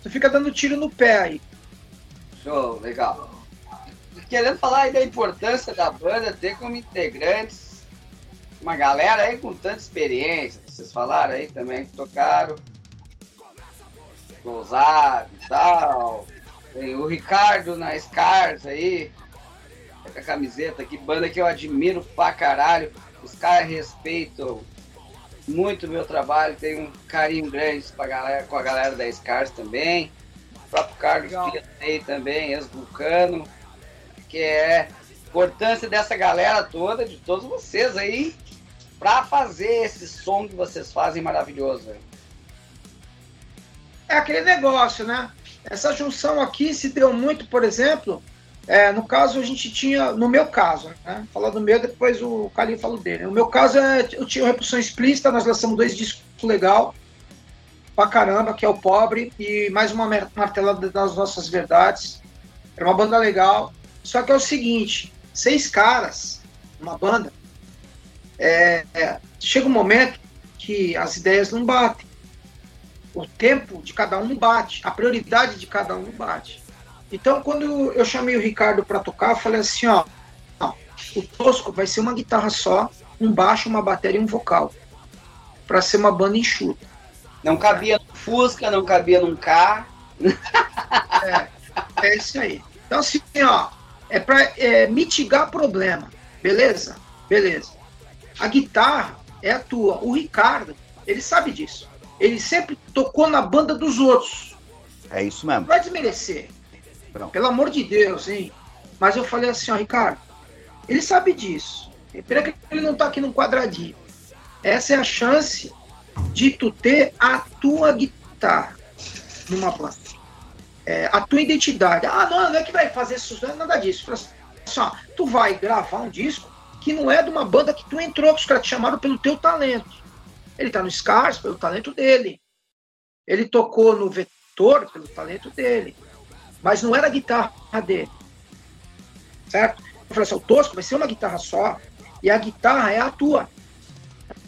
tu fica dando tiro no pé aí. Show, legal. Querendo falar aí da importância da banda ter como integrantes uma galera aí com tanta experiência. Vocês falaram aí também que tocaram. Gonzaga e tal. Tem o Ricardo na Scars aí. Com a camiseta aqui, banda que eu admiro pra caralho. Os caras respeitam muito o meu trabalho, tem um carinho grande pra galera, com a galera da Scars também. O próprio Carlos aí também, ex-vulcano, que é a importância dessa galera toda, de todos vocês aí, pra fazer esse som que vocês fazem maravilhoso. aí. É aquele negócio, né? Essa junção aqui se deu muito, por exemplo, é, no caso a gente tinha, no meu caso, né? Falar do meu, depois o Calinho fala dele. No meu caso, é, eu tinha o Repulsão Explícita, nós lançamos dois discos legal pra caramba, que é o Pobre, e mais uma mar- martelada das nossas verdades. Era uma banda legal. Só que é o seguinte, seis caras, uma banda, é, é, chega um momento que as ideias não batem o tempo de cada um bate, a prioridade de cada um bate. Então, quando eu chamei o Ricardo para tocar, eu falei assim: ó, ó, o Tosco vai ser uma guitarra só, um baixo, uma bateria e um vocal, para ser uma banda enxuta. Não cabia no Fusca, não cabia num carro. É isso aí. Então, assim, ó, é para mitigar problema, beleza? Beleza. A guitarra é a tua. O Ricardo, ele sabe disso. Ele sempre tocou na banda dos outros. É isso mesmo. Vai desmerecer. Pelo amor de Deus, hein? Mas eu falei assim, ó, Ricardo, ele sabe disso. É pena que ele não tá aqui no quadradinho. Essa é a chance de tu ter a tua guitarra numa banda. É, a tua identidade. Ah, não, não é que vai fazer sucesso, é nada disso. Fala assim, ó, tu vai gravar um disco que não é de uma banda que tu entrou, que os caras te chamaram pelo teu talento. Ele tá no Scars pelo talento dele. Ele tocou no Vetor pelo talento dele. Mas não era a guitarra dele. Certo? Eu falei assim, o Tosco vai ser uma guitarra só. E a guitarra é a tua.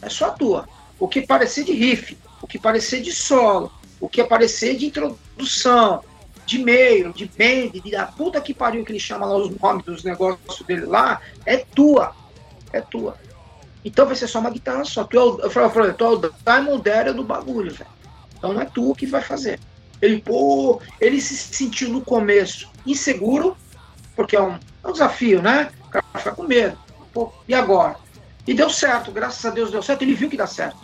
É só a tua. O que parecer de riff, o que parecer de solo, o que parecer de introdução, de meio, de bend, de da puta que pariu que ele chama lá os nomes dos negócios dele lá, é tua. É tua. Então vai ser só uma guitarra só. Tu é o, eu falei, eu falei, tu é o Diamond Daryl do bagulho, velho. Então não é tu que vai fazer. Ele, pô, ele se sentiu no começo inseguro, porque é um, é um desafio, né? O cara fica com medo. Pô, e agora? E deu certo, graças a Deus deu certo, ele viu que dá certo.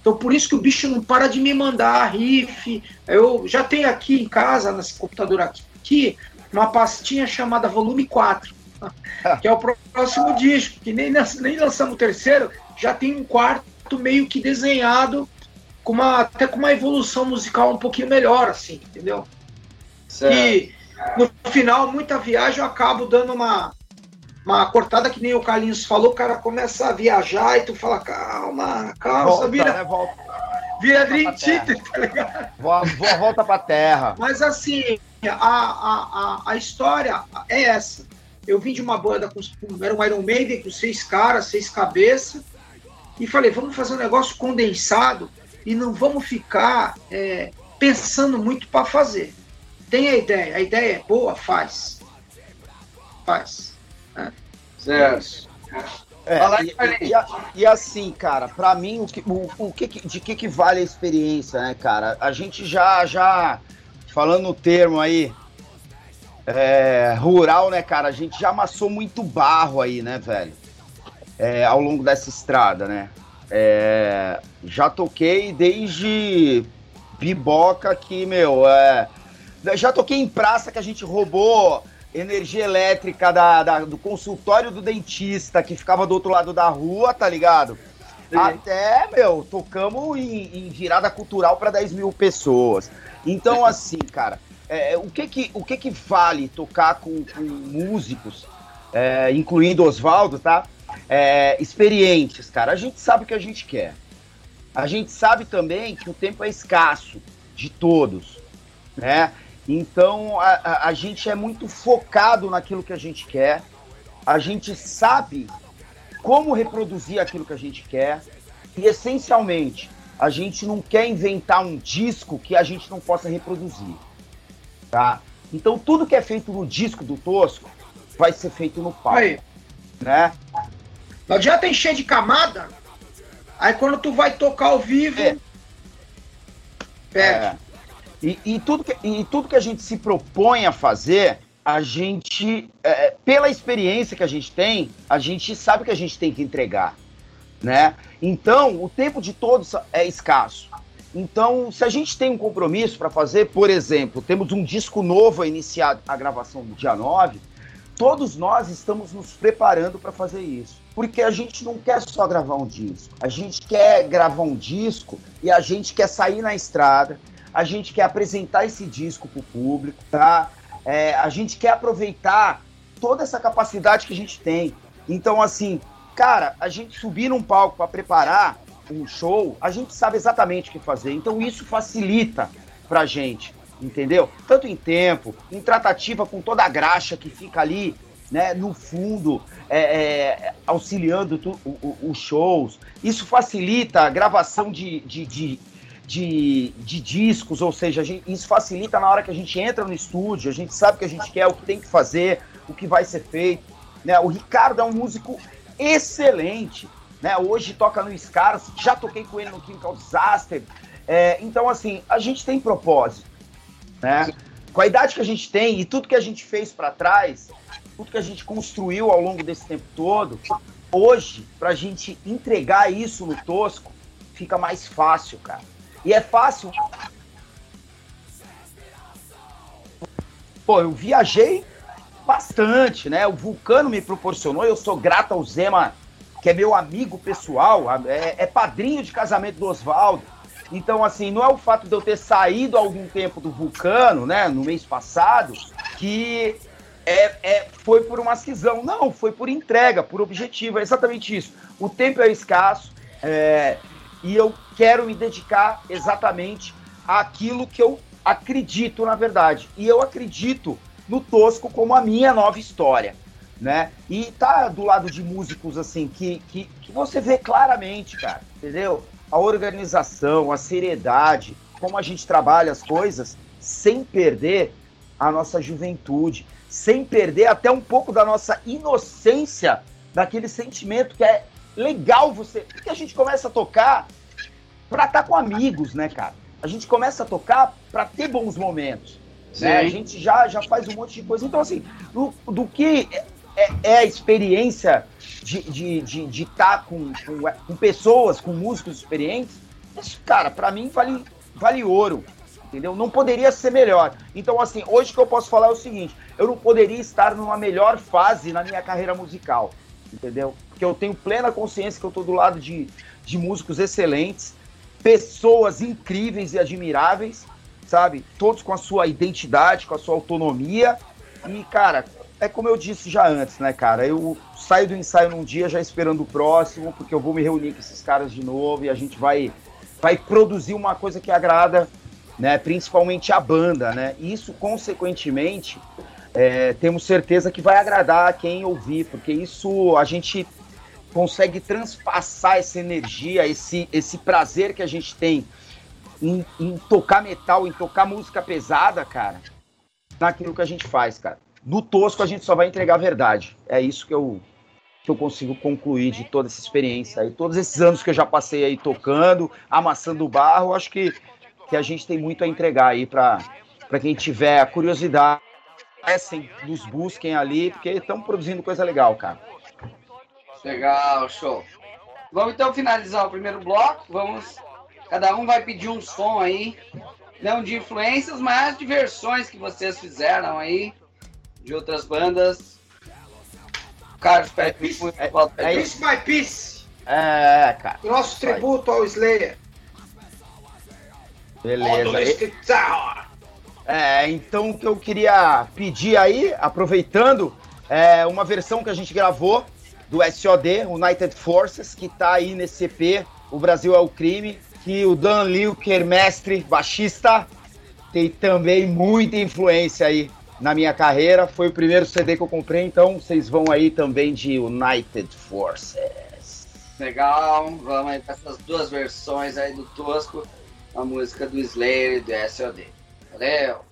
Então por isso que o bicho não para de me mandar riff. Eu já tenho aqui em casa, nesse computador aqui, uma pastinha chamada Volume 4. que é o próximo disco, que nem, nem lançamos o terceiro, já tem um quarto meio que desenhado, com uma, até com uma evolução musical um pouquinho melhor, assim, entendeu? Certo. E no final, muita viagem, eu acabo dando uma, uma cortada que nem o Carlinhos falou, o cara começa a viajar e tu fala, calma, calma, volta, vira, né? volta, vira Dream tá ligado? Volta, volta pra terra. Mas assim, a, a, a, a história é essa. Eu vim de uma banda com, era um Iron Maiden com seis caras, seis cabeças, e falei, vamos fazer um negócio condensado e não vamos ficar é, pensando muito para fazer. Tem a ideia, a ideia é boa, faz. Faz. É. Certo. É, e, e, e, assim, cara, para mim, o que, o, o que, de que, que vale a experiência, né, cara? A gente já, já falando o termo aí, é, rural, né, cara? A gente já amassou muito barro aí, né, velho? É, ao longo dessa estrada, né? É, já toquei desde biboca que, meu, é, já toquei em praça que a gente roubou energia elétrica da, da, do consultório do dentista que ficava do outro lado da rua, tá ligado? Sim. Até, meu, tocamos em, em virada cultural para 10 mil pessoas. Então, assim, cara, é, o, que que, o que que vale tocar com, com músicos, é, incluindo Oswaldo, tá? É, experientes, cara. A gente sabe o que a gente quer. A gente sabe também que o tempo é escasso de todos, né? Então a, a, gente é muito focado naquilo que a gente quer, a gente sabe como reproduzir aquilo que a gente quer, e essencialmente a gente não quer inventar um disco que a gente não possa reproduzir. Tá? Então tudo que é feito no disco do Tosco vai ser feito no palco. Aí. Né? Não adianta encher de camada, aí quando tu vai tocar ao vivo, é. perde. É. E, e, tudo que, e tudo que a gente se propõe a fazer, a gente, é, pela experiência que a gente tem, a gente sabe que a gente tem que entregar, né? Então, o tempo de todos é escasso. Então, se a gente tem um compromisso para fazer, por exemplo, temos um disco novo a iniciar a gravação no dia 9, todos nós estamos nos preparando para fazer isso. Porque a gente não quer só gravar um disco. A gente quer gravar um disco e a gente quer sair na estrada, a gente quer apresentar esse disco para o público, tá? É, a gente quer aproveitar toda essa capacidade que a gente tem. Então, assim, cara, a gente subir num palco para preparar um show, a gente sabe exatamente o que fazer. Então, isso facilita pra gente, entendeu? Tanto em tempo, em tratativa com toda a graxa que fica ali, né, no fundo, é, é, auxiliando os shows. Isso facilita a gravação de, de, de, de, de discos, ou seja, gente, isso facilita na hora que a gente entra no estúdio, a gente sabe o que a gente quer, o que tem que fazer, o que vai ser feito. Né? O Ricardo é um músico excelente, né? Hoje toca no Scars, já toquei com ele no Chemical Disaster. É, então, assim, a gente tem propósito, né? Com a idade que a gente tem e tudo que a gente fez para trás, tudo que a gente construiu ao longo desse tempo todo, hoje, pra gente entregar isso no Tosco, fica mais fácil, cara. E é fácil. Pô, eu viajei bastante, né? O Vulcano me proporcionou, eu sou grato ao Zema, que é meu amigo pessoal, é, é padrinho de casamento do Oswaldo. Então, assim, não é o fato de eu ter saído algum tempo do Vulcano, né, no mês passado, que é, é, foi por uma cisão. Não, foi por entrega, por objetivo. É exatamente isso. O tempo é escasso. É, e eu quero me dedicar exatamente àquilo que eu acredito, na verdade. E eu acredito no Tosco como a minha nova história, né? E tá do lado de músicos, assim, que, que, que você vê claramente, cara, entendeu? A organização, a seriedade, como a gente trabalha as coisas, sem perder a nossa juventude, sem perder até um pouco da nossa inocência, daquele sentimento que é legal você. Porque a gente começa a tocar pra estar tá com amigos, né, cara? A gente começa a tocar pra ter bons momentos. Né? A gente já, já faz um monte de coisa. Então, assim, do, do que é, é, a experiência de estar de, de, de tá com, com, com, pessoas, com músicos experientes, isso, cara, pra mim vale, vale ouro. Entendeu? Não poderia ser melhor. Então, assim, hoje que eu posso falar é o seguinte: eu não poderia estar numa melhor fase na minha carreira musical. Entendeu? Porque eu tenho plena consciência que eu estou do lado de, de músicos excelentes, pessoas incríveis e admiráveis, sabe? Todos com a sua identidade, com a sua autonomia. E, cara, é como eu disse já antes, né, cara? Eu saio do ensaio num dia já esperando o próximo, porque eu vou me reunir com esses caras de novo e a gente vai, vai produzir uma coisa que agrada, né? Principalmente a banda, né? E isso, consequentemente, é, temos certeza que vai agradar quem ouvir, porque isso a gente consegue transpassar essa energia, esse, esse prazer que a gente tem em, em tocar metal, em tocar música pesada, cara, naquilo que a gente faz, cara. No tosco a gente só vai entregar a verdade. É isso que eu, que eu consigo concluir de toda essa experiência aí. Todos esses anos que eu já passei aí tocando, amassando barro, acho que, que a gente tem muito a entregar aí para quem tiver a curiosidade. Acessem, nos busquem ali, porque estão produzindo coisa legal, cara. Legal, show. Vamos então finalizar o primeiro bloco. Vamos. Cada um vai pedir um som aí. Não de influências, mas de versões que vocês fizeram aí. De outras bandas. Carlos, pede Piece, muito. é, É, Piece by Piece. É, cara. Nosso tributo ao Slayer. Beleza. É, então o que eu queria pedir aí, aproveitando, é uma versão que a gente gravou do SOD, United Forces, que tá aí nesse EP, O Brasil é o Crime, que o Dan Lilker, mestre, baixista, tem também muita influência aí na minha carreira. Foi o primeiro CD que eu comprei, então vocês vão aí também de United Forces. Legal, vamos aí para essas duas versões aí do Tosco, a música do Slayer do SOD. Valeu!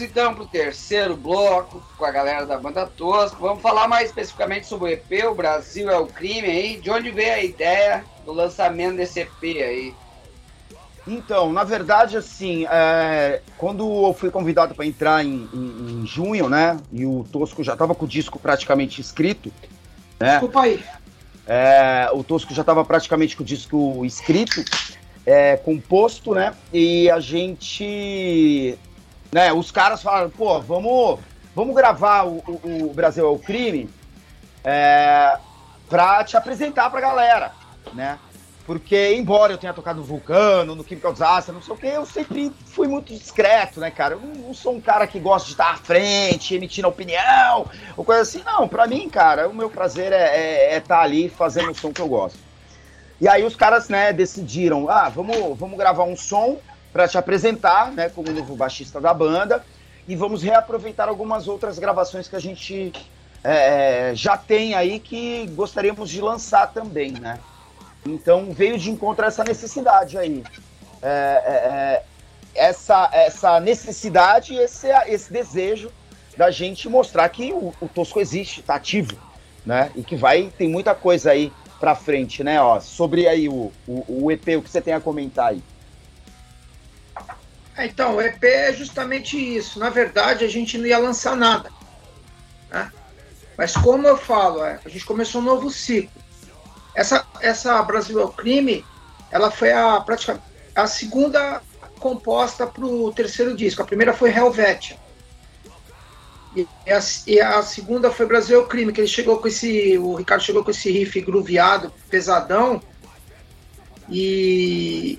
Voltamos então para o terceiro bloco com a galera da banda Tosco. Vamos falar mais especificamente sobre o EP, o Brasil é o crime aí. De onde veio a ideia do lançamento desse EP aí? Então, na verdade, assim, é, quando eu fui convidado para entrar em, em, em, junho, né? E o Tosco já estava com o disco praticamente escrito. Né, Desculpa aí. É, o Tosco já estava praticamente com o disco escrito, é, composto, né? E a gente né? Os caras falaram, pô, vamos, vamos gravar o, o, Brasil é o Crime é, pra te apresentar pra galera, né? Porque, embora eu tenha tocado no Vulcano, no Chemical Disaster, não sei o que, eu sempre fui muito discreto, né, cara? Eu não, sou um cara que gosta de estar à frente, emitindo opinião, ou coisa assim. Não, pra mim, cara, o meu prazer é, é, é estar ali fazendo o som que eu gosto. E aí os caras, né, decidiram, ah, vamos, vamos gravar um som para te apresentar, né, como novo baixista da banda, e vamos reaproveitar algumas outras gravações que a gente é, é, já tem aí que gostaríamos de lançar também, né? Então veio de encontro essa necessidade aí. É, é, é essa, essa necessidade, esse, esse desejo da gente mostrar que o, o Tosco existe, está ativo, né? E que vai, tem muita coisa aí para frente, né? Ó, sobre aí o, o, o EP, o que você tem a comentar aí? É, então, o EP é justamente isso. Na verdade, a gente não ia lançar nada. Né? Mas como eu falo, é, a gente começou um novo ciclo. Essa, essa Brasil é o Crime, ela foi a, praticamente, a segunda composta para o terceiro disco. A primeira foi Helvetia. E a, e a, segunda foi Brasil é o Crime, que ele chegou com esse. O Ricardo chegou com esse riff grooveado, pesadão. E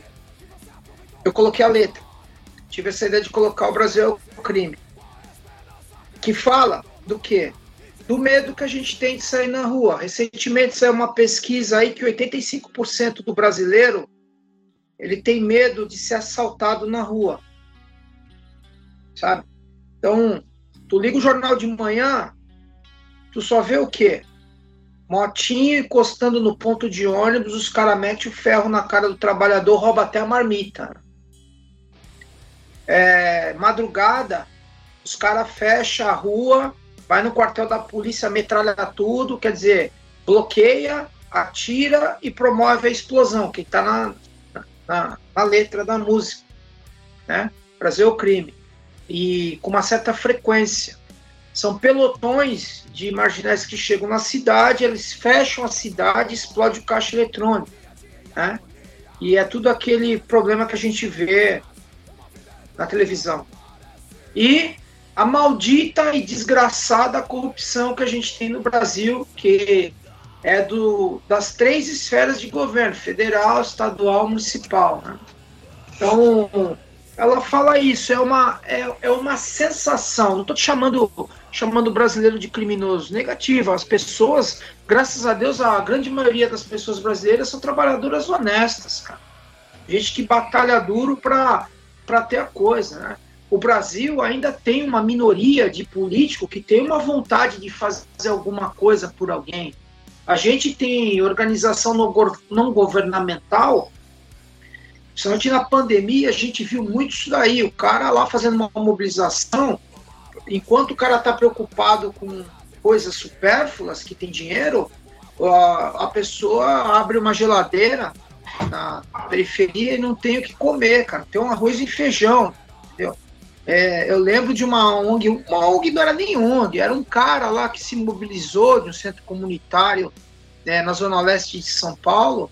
eu coloquei a letra tive essa ideia de colocar o Brasil é o crime. Que fala do quê? Do medo que a gente tem de sair na rua. Recentemente saiu uma pesquisa aí que 85% do brasileiro ele tem medo de ser assaltado na rua. Sabe? Então, tu liga o jornal de manhã, tu só vê o quê? Motinho encostando no ponto de ônibus, os caras metem o ferro na cara do trabalhador, rouba até a marmita é, madrugada, os caras fecham a rua, vai no quartel da polícia, metralha tudo, quer dizer, bloqueia, atira e promove a explosão, que está na, na, na, letra da música, né? Prazer o crime. E com uma certa frequência. São pelotões de marginais que chegam na cidade, eles fecham a cidade, explode o caixa eletrônico, né? E é tudo aquele problema que a gente vê na televisão. E a maldita e desgraçada corrupção que a gente tem no Brasil, que é do, das três esferas de governo, federal, estadual, municipal. Né? Então, ela fala isso, é uma, é, é uma sensação, não estou chamando, chamando o brasileiro de criminoso, negativo, as pessoas, graças a Deus, a grande maioria das pessoas brasileiras são trabalhadoras honestas, cara. Gente que batalha duro para para ter a coisa. Né? O Brasil ainda tem uma minoria de político que tem uma vontade de fazer alguma coisa por alguém. A gente tem organização não governamental, principalmente na pandemia, a gente viu muito isso daí. O cara lá fazendo uma mobilização, enquanto o cara está preocupado com coisas supérfluas, que tem dinheiro, a, a pessoa abre uma geladeira, na periferia e não tem o que comer, cara. Tem um arroz e feijão, entendeu? É, eu lembro de uma ONG, uma ONG não era nem ONG, era um cara lá que se mobilizou de um centro comunitário né, na zona leste de São Paulo,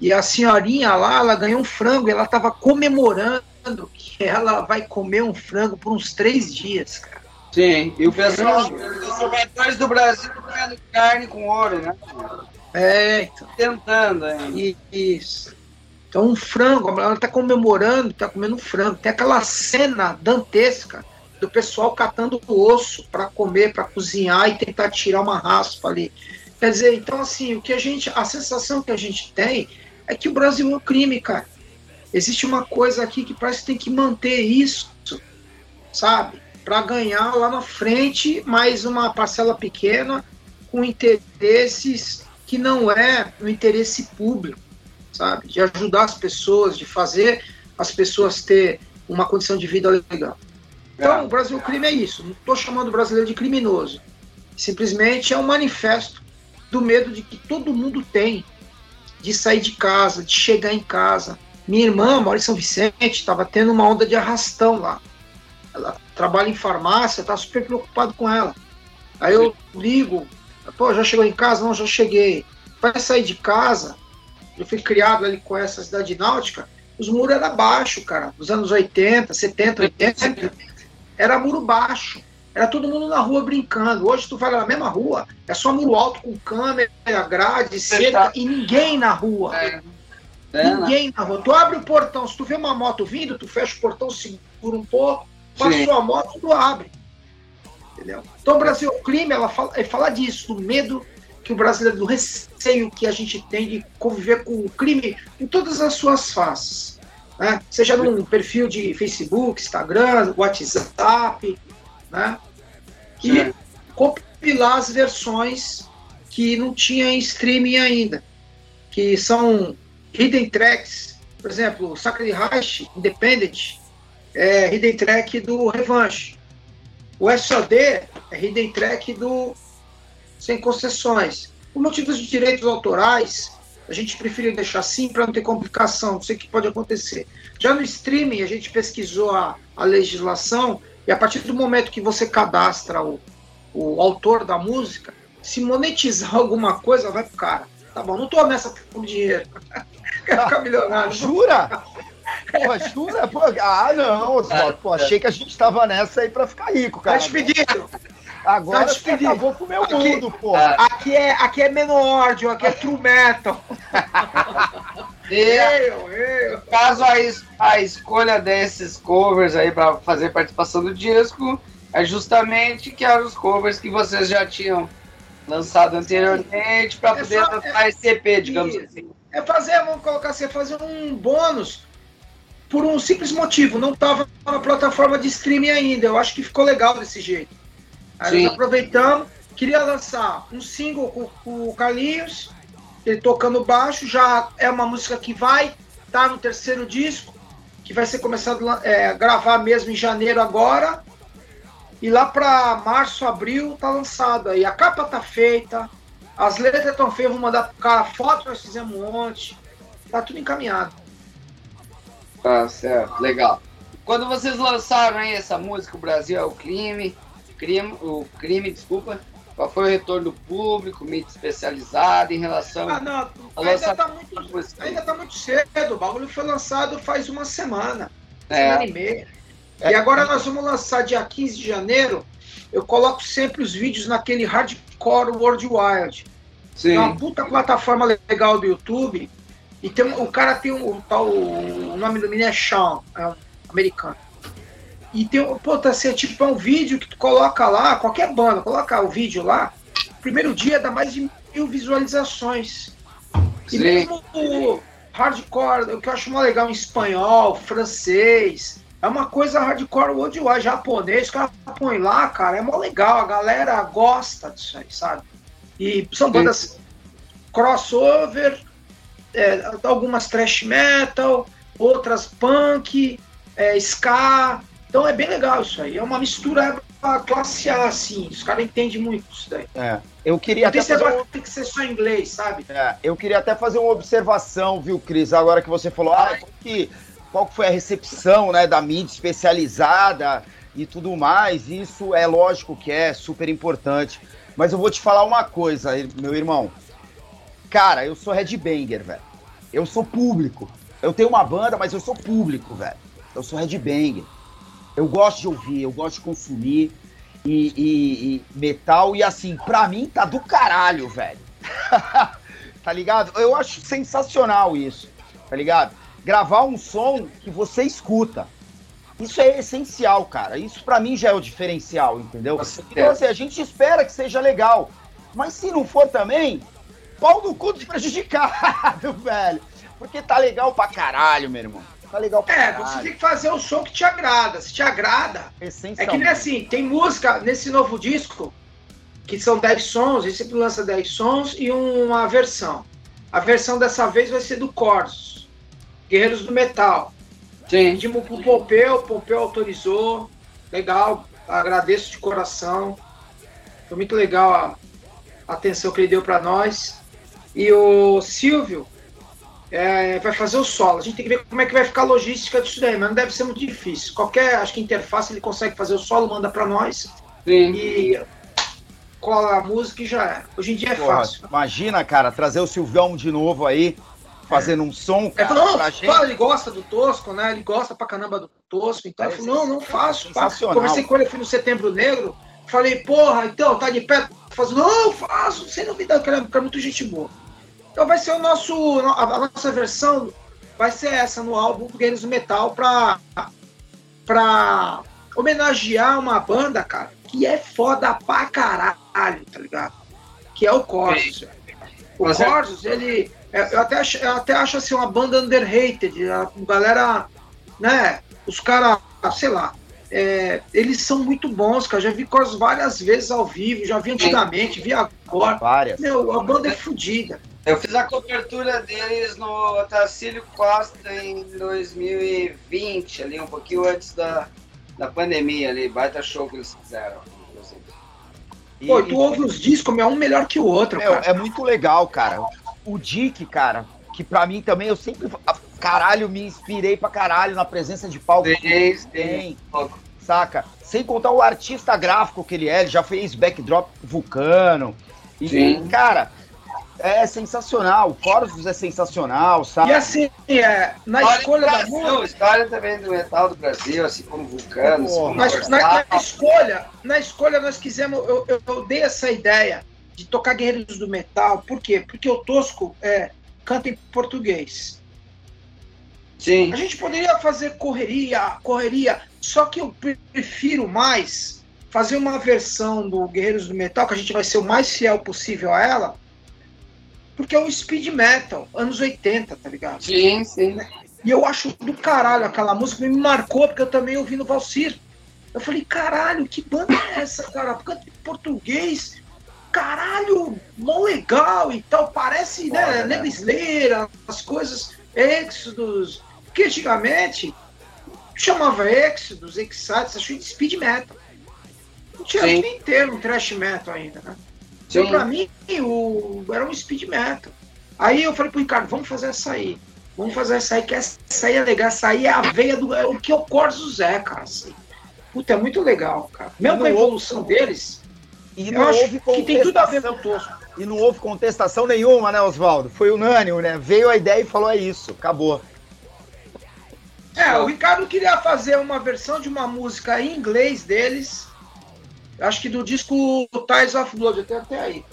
e a senhorinha lá, ela ganhou um frango, e ela estava comemorando que ela vai comer um frango por uns três dias, cara. Sim, e o pessoal, os do Brasil comendo carne com ouro, né? É, então. Tentando ainda. Isso. Então, um frango, ela está comemorando, está comendo frango. Tem aquela cena dantesca do pessoal catando o osso para comer, para cozinhar e tentar tirar uma raspa ali. Quer dizer, então assim, o que a gente, a sensação que a gente tem é que o Brasil é um crime, cara. Existe uma coisa aqui que parece que tem que manter isso, sabe? Para ganhar lá na frente mais uma parcela pequena com interesses que não é o interesse público, sabe? De ajudar as pessoas, de fazer as pessoas ter uma condição de vida legal. Então, o Brasil crime é isso. Não estou chamando o brasileiro de criminoso. Simplesmente é um manifesto do medo de que todo mundo tem de sair de casa, de chegar em casa. Minha irmã mora em São Vicente, estava tendo uma onda de arrastão lá. Ela trabalha em farmácia, tá super preocupado com ela. Aí eu ligo, pô, já chegou em casa? Não, já cheguei. Vai sair de casa? Eu fui criado ali com essa cidade náutica. Os muros eram baixos, cara. Nos anos 80, 70, 80, era muro baixo. Era todo mundo na rua brincando. Hoje tu vai na mesma rua, é só muro alto com câmera, grade, cerca e ninguém na rua. É. É, né? Ninguém na rua. Tu abre o portão, se tu vê uma moto vindo, tu fecha o portão, segura um pouco, passou a moto, tu abre. Entendeu? Então o Brasil, o crime, ela fala, é falar disso, do medo que o brasileiro, do receio que a gente tem de conviver com o crime em todas as suas faces. Né? Seja num perfil de Facebook, Instagram, WhatsApp, né? E É. compilar as versões que não tinha em streaming ainda, que são hidden tracks, por exemplo, Sacred Reich Independent é hidden track do Revanche. O SOD é hidden track do Sem Concessões. Por motivos de direitos autorais, a gente preferiu deixar assim para não ter complicação, não sei o que pode acontecer. Já no streaming, a gente pesquisou a, a legislação e a partir do momento que você cadastra o, o autor da música, se monetizar alguma coisa, vai pro cara. Tá bom, não tô nessa por dinheiro. Quero ficar milionário. Jura? Pô, jura? Pô, ah, não. Só, pô, achei que a gente tava nessa aí pra ficar rico, Tá cara. despedido. Agora você acabou com o meu Aqui- mundo, pô. Aqui é, aqui é Menord, aqui é True Metal. Eu, eu. caso a, es- a escolha desses covers aí para fazer participação do disco é justamente que eram os covers que vocês já tinham lançado anteriormente para É poder só- lançar esse EP, digamos Isso. assim. É fazer, vamos colocar assim, é fazer um bônus por um simples motivo. Não estava na plataforma de streaming ainda. Eu acho que ficou legal desse jeito. Aí nós aproveitamos, queria lançar um single com, com o Carlinhos, ele tocando baixo, já é uma música que vai estar no terceiro disco, que vai ser começado a é, gravar mesmo em janeiro agora. E lá para março, abril tá lançado aí. A capa tá feita, as letras estão feitas, vou mandar pro cara, foto nós fizemos ontem. Tá tudo encaminhado. Tá certo, legal. Quando vocês lançaram aí essa música, o Brasil é o crime, crime o crime, desculpa, qual foi o retorno do público, mídia especializada em relação Ah, não, a ainda lançar tá muito, ainda tá muito cedo. O bagulho foi lançado faz uma semana, É. semana e meia. E agora nós vamos lançar dia 15 de janeiro. Eu coloco sempre os vídeos naquele Hardcore World Wild. É uma puta plataforma legal do YouTube. E tem, o cara tem um, tal. O nome do menino é Sean, é um americano. E tem um. Pô, tá assim, é tipo é um vídeo que tu coloca lá, qualquer banda, coloca o vídeo lá. Primeiro dia dá mais de mil visualizações. E Sim. mesmo o hardcore, o que eu acho mais legal em espanhol, francês, é uma coisa hardcore worldwide, japonês, os caras põem lá, cara, é mó legal, a galera gosta disso aí, sabe? E são bandas crossover, é, algumas thrash metal, outras punk, é, ska. Então é bem legal isso aí. É uma mistura classe A, assim. Os caras entendem muito isso daí. É, eu queria até fazer um- que tem que ser só inglês, sabe? É, eu queria até fazer uma observação, viu, Cris? Agora que você falou, ah, como que, qual foi a recepção né, da mídia especializada e tudo mais. Isso é lógico que é super importante. Mas eu vou te falar uma coisa, meu irmão. Cara, eu sou headbanger, velho. Eu sou público. Eu tenho uma banda, mas eu sou público, velho. Eu sou headbanger. Eu gosto de ouvir, eu gosto de consumir e, e, e metal. E assim, pra mim tá do caralho, velho. tá ligado? Eu acho sensacional isso, tá ligado? Gravar um som que você escuta. Isso é essencial, cara. Isso para mim já é o diferencial, entendeu? Então, assim, a gente espera que seja legal. Mas se não for também, pau no cu desprejudicado, velho. Porque tá legal pra caralho, meu irmão. Tá legal pra É, caralho. você tem que fazer o som que te agrada. Se te agrada, é que nem assim, tem música nesse novo disco, que são 10 sons, ele sempre lança 10 sons e uma versão. A versão dessa vez vai ser do Corsos, Guerreiros do Metal. Sim. Pedimos pro Pompeu, o Pompeu autorizou. Legal, agradeço de coração. Foi muito legal a a atenção que ele deu para nós. E o Silvio é, vai fazer o solo. A gente tem que ver como é que vai ficar a logística disso daí, mas não deve ser muito difícil. Qualquer, acho que interface ele consegue fazer o solo, manda para nós Sim. e cola a música e já é. Hoje em dia é Porra, fácil. imagina, cara, trazer o Silvão de novo aí, fazendo um som, É, cara, falou, pra não, gente. ele gosta do Tosco, né? Ele gosta pra caramba do Tosco. Então, É eu falei, não, não faço. sensacional. Conversei com ele, fui no Setembro Negro. Falei, porra, então, tá de pé? Faz, não, faço, sem novidade, que ele é que é muito gente boa. Então vai ser o nosso, a, nossa versão vai ser essa no álbum Guerreiros do Metal pra, pra homenagear uma banda, cara, que é foda pra caralho, tá ligado? Que é o Corsos. O Mas é- Corsos, ele. é, Eu até, acho, eu até acho assim uma banda underrated. A galera, né? Os caras, sei lá. É, eles são muito bons, cara. Já vi Corsos várias vezes ao vivo, já vi antigamente, vi agora. Várias. Meu, a banda é fodida. Eu fiz a cobertura deles no Tacílio Costa em 2020, ali um pouquinho antes da, da pandemia ali, baita show que eles fizeram. inclusive. E- Pô, tu ouve os discos, meu, é um melhor que o outro, Meu, cara. é muito legal, cara. O Dick, cara, que pra mim também, eu sempre, caralho, me inspirei pra caralho na presença de palco. que ele Sim, tem, sim. saca? Sem contar o artista gráfico que ele é, ele já fez backdrop Vulcano. E, Sim. cara, é sensacional. O Corvus é sensacional, sabe? E assim, é, na História escolha do da Brasil, música. História também do metal do Brasil, assim como Vulcano, assim como Mas na, na escolha, na escolha nós quisemos, eu, eu, eu dei essa ideia de tocar Guerreiros do Metal, por quê? Porque o Tosco é, canta em português. Sim, A gente poderia fazer correria, correria, só que eu prefiro mais fazer uma versão do Guerreiros do Metal, que a gente vai ser o mais fiel possível a ela, porque é um speed metal, anos 80, tá ligado? sim, sim. E eu acho do caralho aquela música, me marcou, porque eu também ouvi no Valsir. Eu falei, caralho, que banda é essa, cara? Canta em português, caralho, mó legal e tal. Parece, Foda, né, né? As coisas, Exodus, que antigamente chamava Exodus, acho que de speed metal. Não tinha Sim. nem termo thrash metal ainda, né? Sim. Então, pra mim, o, era um speed metal. Aí eu falei pro Ricardo, vamos fazer essa aí. Vamos fazer essa aí, que essa aí é legal. Essa aí é a veia do. É o que o Corsos é, cara. Assim. Puta, é muito legal, cara. Mesmo com a evolução deles, E eu não acho houve que tem tudo a ver com contestação. o Tosco. E não houve contestação nenhuma, né, Oswaldo? Foi unânime, né? Veio a ideia e falou: é isso, acabou. É, o Ricardo queria fazer uma versão de uma música em inglês deles. Acho que do disco Ties of Blood, até até aí.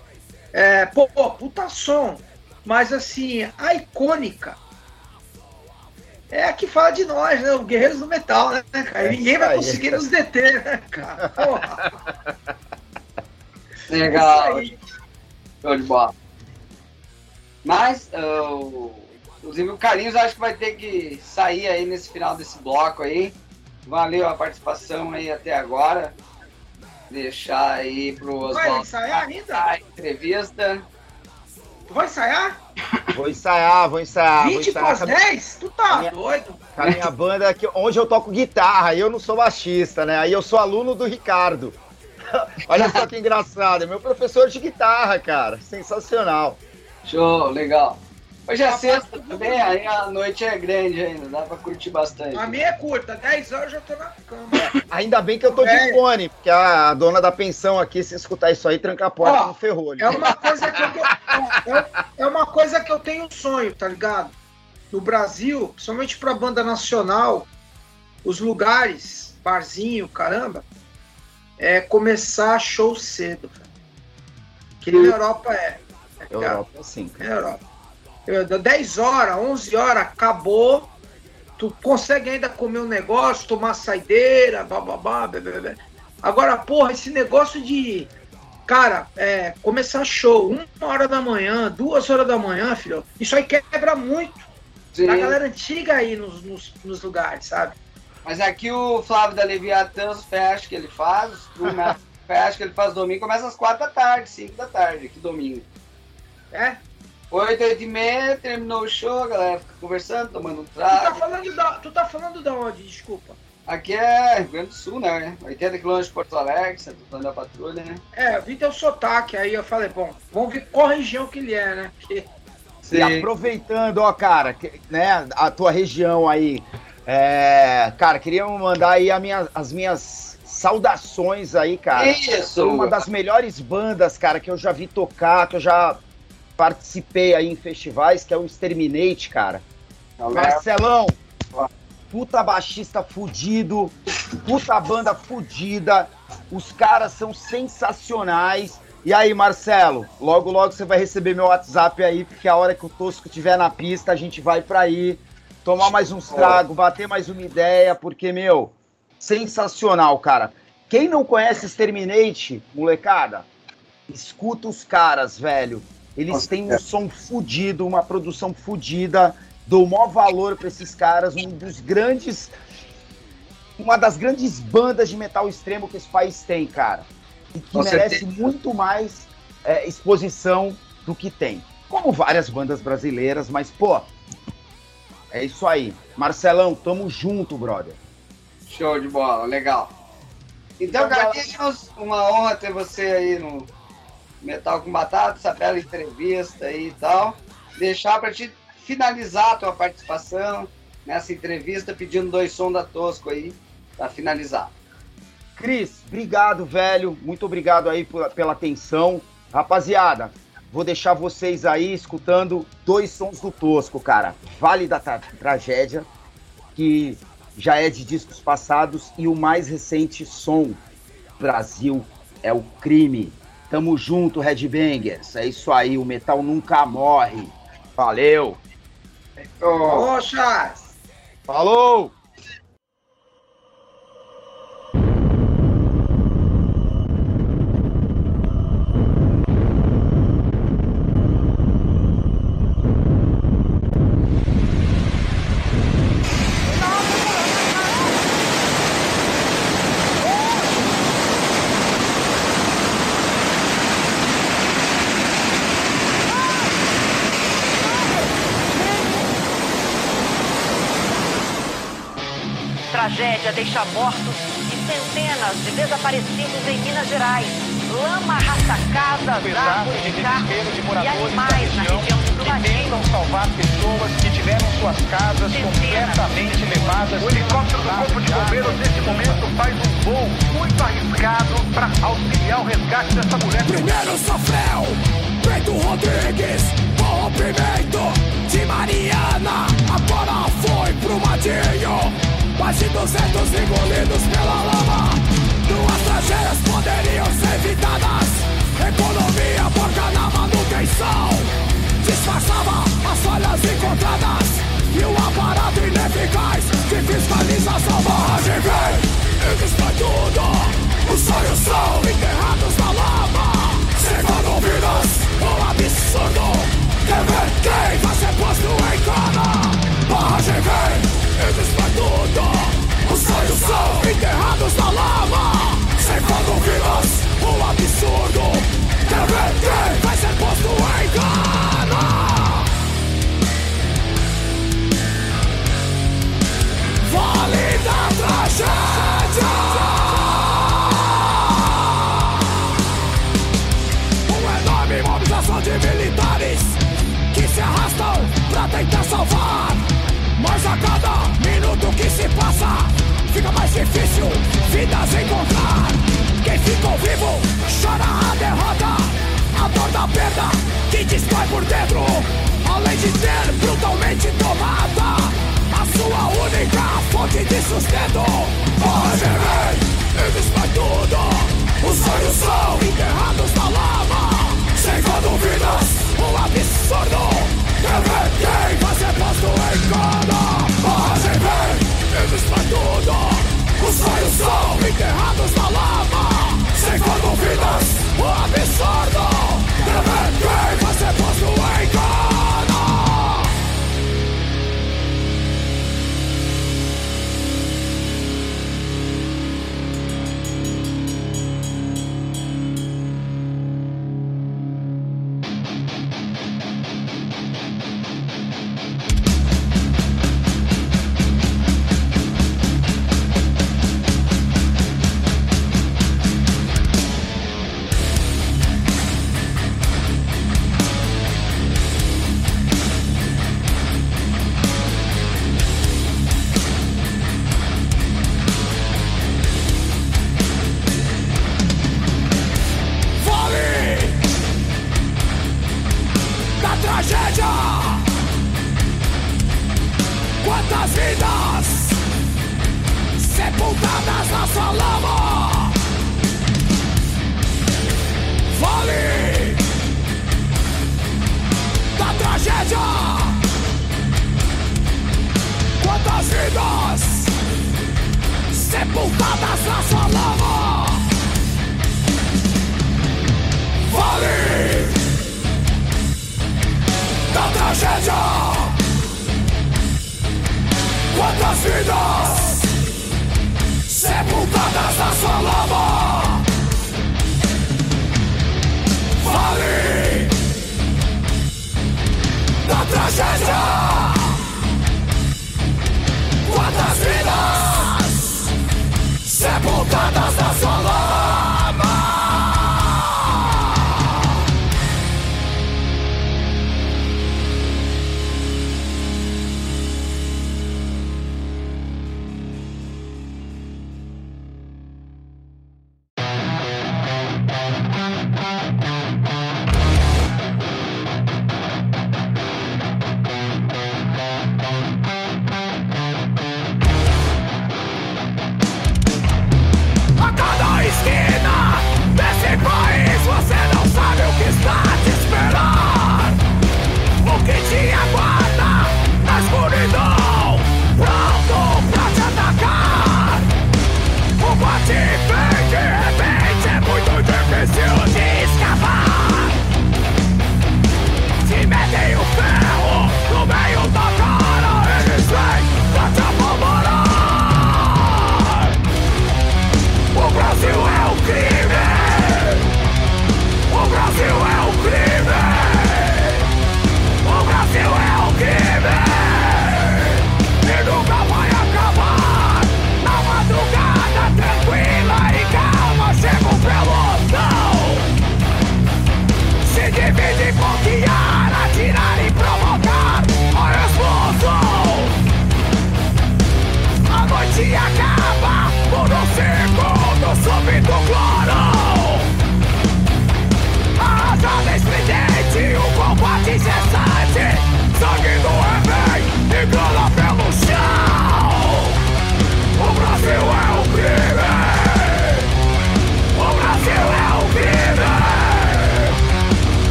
É, pô, pô, puta som. Mas assim, a icônica é a que fala de nós, né? O Guerreiros do Metal, né, cara? É Ninguém vai aí. conseguir nos deter, né, cara? Porra, Legal, aí. show de bola. Mas, o- inclusive, o Carlinhos acho que vai ter que sair aí nesse final desse bloco aí. Valeu a participação aí até agora. Deixar aí pro Vai Oswaldo ensaiar ainda? a entrevista. Tu vai ensaiar? Vou ensaiar, vou ensaiar. vou 20 ensaiar para com a- 10? Tu tá minha- doido? com a minha banda, que, onde eu toco guitarra, e eu não sou baixista, né? Aí eu sou aluno do Ricardo. Olha só que engraçado, é meu professor de guitarra, cara. Sensacional. Show, legal. Hoje é sexta também, aí a noite é grande ainda, dá pra curtir bastante. A minha é curta, 10 horas eu já tô na cama. Ainda bem que eu tô de É. fone, porque a dona da pensão aqui, se escutar isso aí, tranca a porta Ó, no ferrolho. É uma coisa que eu tô- é, é uma coisa que eu tenho um sonho, tá ligado? No Brasil, principalmente pra banda nacional, os lugares, barzinho, caramba, é começar show cedo. Que na Europa é. tá? Europa, sim. Na Europa. Eu, dá 10 horas, 11 horas, acabou. Tu consegue ainda comer um negócio, tomar saideira, bababá, bebê. Agora, porra, esse negócio de. Cara, é, começar show, uma hora da manhã, duas horas da manhã, filho, isso aí quebra muito. Sim. Da galera antiga aí nos, nos, nos lugares, sabe? Mas aqui o Flávio da Leviatã, os fest que ele faz, os fest que ele faz domingo, começa às quatro da tarde, cinco da tarde, aqui domingo. É? Oito, oito e meia, terminou o show, a galera fica conversando, tomando um Tu tá trago. falando da, tu tá falando da onde? Desculpa. Aqui é Rio Grande do Sul, né? 80 quilômetros de Porto Alegre, Santo Antônio da Patrulha, né? É, eu vi teu sotaque, aí eu falei, bom, vamos ver qual região que ele é, né? Porque E aproveitando, ó, cara, que- né, a tua região aí, é, cara, queria mandar aí a minha- as minhas saudações aí, cara. Isso! Uma das melhores bandas, cara, que eu já vi tocar, que eu já participei aí em festivais, que é o Exterminate, cara. Marcelão, puta baixista fudido, puta banda fudida, os caras são sensacionais. E aí, Marcelo, logo logo você vai receber meu WhatsApp aí, porque a hora que o Tosco estiver na pista, a gente vai pra aí, tomar mais uns tragos, bater mais uma ideia, porque, meu, sensacional, cara. Quem não conhece Exterminate, molecada, escuta os caras, velho. Eles têm um som fudido, uma produção fudida. Dou maior valor pra esses caras, um dos grandes. Uma das grandes bandas de metal extremo que esse país tem, cara. E que Com merece certeza. muito mais é, exposição do que tem. Como várias bandas brasileiras, mas, pô. É isso aí. Marcelão, tamo junto, brother. Show de bola, legal. Então, Carlinhos, uma honra ter você aí no Metal com Batata, essa bela entrevista aí e tal. Deixar para te finalizar a tua participação nessa entrevista, pedindo dois sons da Tosco aí, para finalizar. Cris, obrigado, velho. Muito obrigado aí por- pela atenção. Rapaziada, vou deixar vocês aí escutando dois sons do Tosco, cara. Vale da Tra- Tragédia, que já é de discos passados, e o mais recente som, Brasil é o crime. Tamo junto, Headbangers. É isso aí, o metal nunca morre. Valeu! Poxa! Falou! Os sonhos são enterrados na lama Sem forma o absurdo.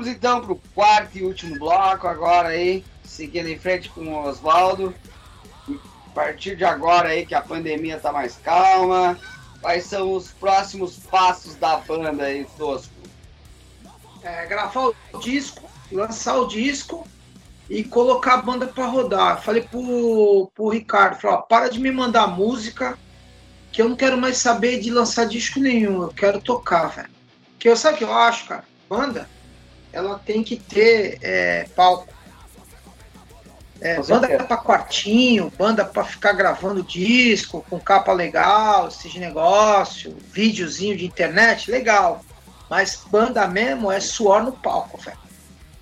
Voltamos então para o quarto e último bloco agora aí, seguindo em frente com o Oswaldo. A partir de agora aí que a pandemia tá mais calma, quais são os próximos passos da banda aí, Tosco? É, gravar o disco, lançar o disco e colocar a banda para rodar. Falei pro, pro Ricardo, falei, ó, para de me mandar música, que eu não quero mais saber de lançar disco nenhum, eu quero tocar, velho. Que eu sabe o que eu acho, cara? Banda, ela tem que ter é, palco. É, banda pra quartinho, banda pra ficar gravando disco, com capa legal, esse negócio, videozinho de internet, legal. Mas banda mesmo é suor no palco, velho.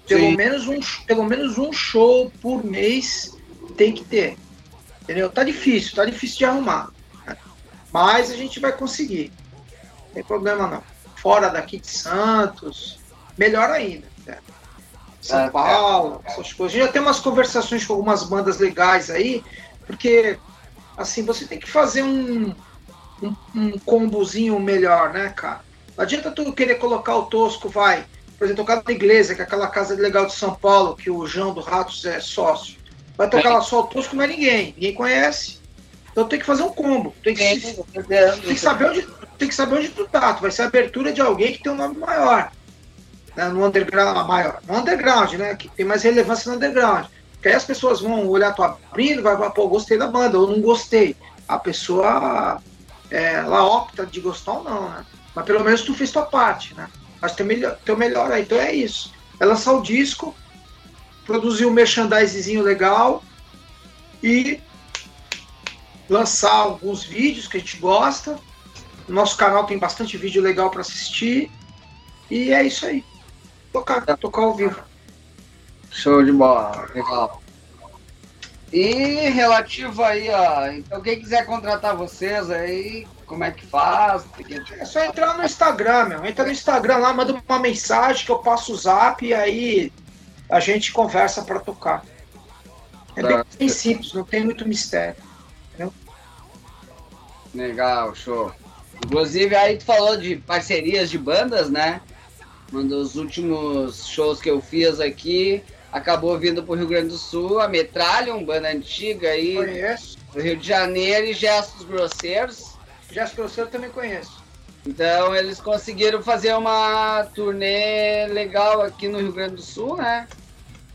Pelo Sim. menos, um, pelo menos um show por mês tem que ter. Entendeu? Tá difícil, tá difícil de arrumar. né? Mas a gente vai conseguir. Não tem problema não. Fora daqui de Santos, melhor ainda. né? São Ah, Paulo, essas coisas. A gente já tem umas conversações com algumas bandas legais aí, porque assim, você tem que fazer um, um, um combozinho melhor, né, cara? Não adianta tu querer colocar o Tosco, vai, por exemplo, tocar na igreja, que é aquela casa legal de São Paulo, que o João do Ratos é sócio. Vai tocar lá só o Tosco, não é ninguém, ninguém conhece. Então tem que fazer um combo. Tem que, certeza. tem que saber onde, tem que saber onde tu tá. Tu vai ser a abertura de alguém que tem um nome maior. Né? No underground maior. No underground, né? Que tem mais relevância no underground. Porque aí as pessoas vão olhar tu abrindo, vai falar, pô, gostei da banda, ou não gostei. A pessoa é, ela opta de gostar ou não, né? Mas pelo menos tu fez tua parte, né? Mas teu melhor, teu melhor aí. Então é isso. É lançar o disco, produzir um merchandisezinho legal e lançar alguns vídeos que a gente gosta. No nosso canal tem bastante vídeo legal para assistir. E é isso aí. Tocar, tocar ao vivo. Show de bola, legal. E relativo aí, ó, então quem quiser contratar vocês aí, como é que faz? É só entrar no Instagram, meu. Entra no Instagram lá, manda uma mensagem que eu passo o zap e aí a gente conversa para tocar. É bem, Tá. bem simples, não tem muito mistério. Legal, show. Inclusive aí tu falou de parcerias de bandas, né? Um dos últimos shows que eu fiz aqui acabou vindo pro Rio Grande do Sul, a Metralha, banda antiga aí Conheço. do Rio de Janeiro e Gestos Grosseiros. Jéssica Grosseiro também conheço. Então eles conseguiram fazer uma turnê legal aqui no Rio Grande do Sul, né?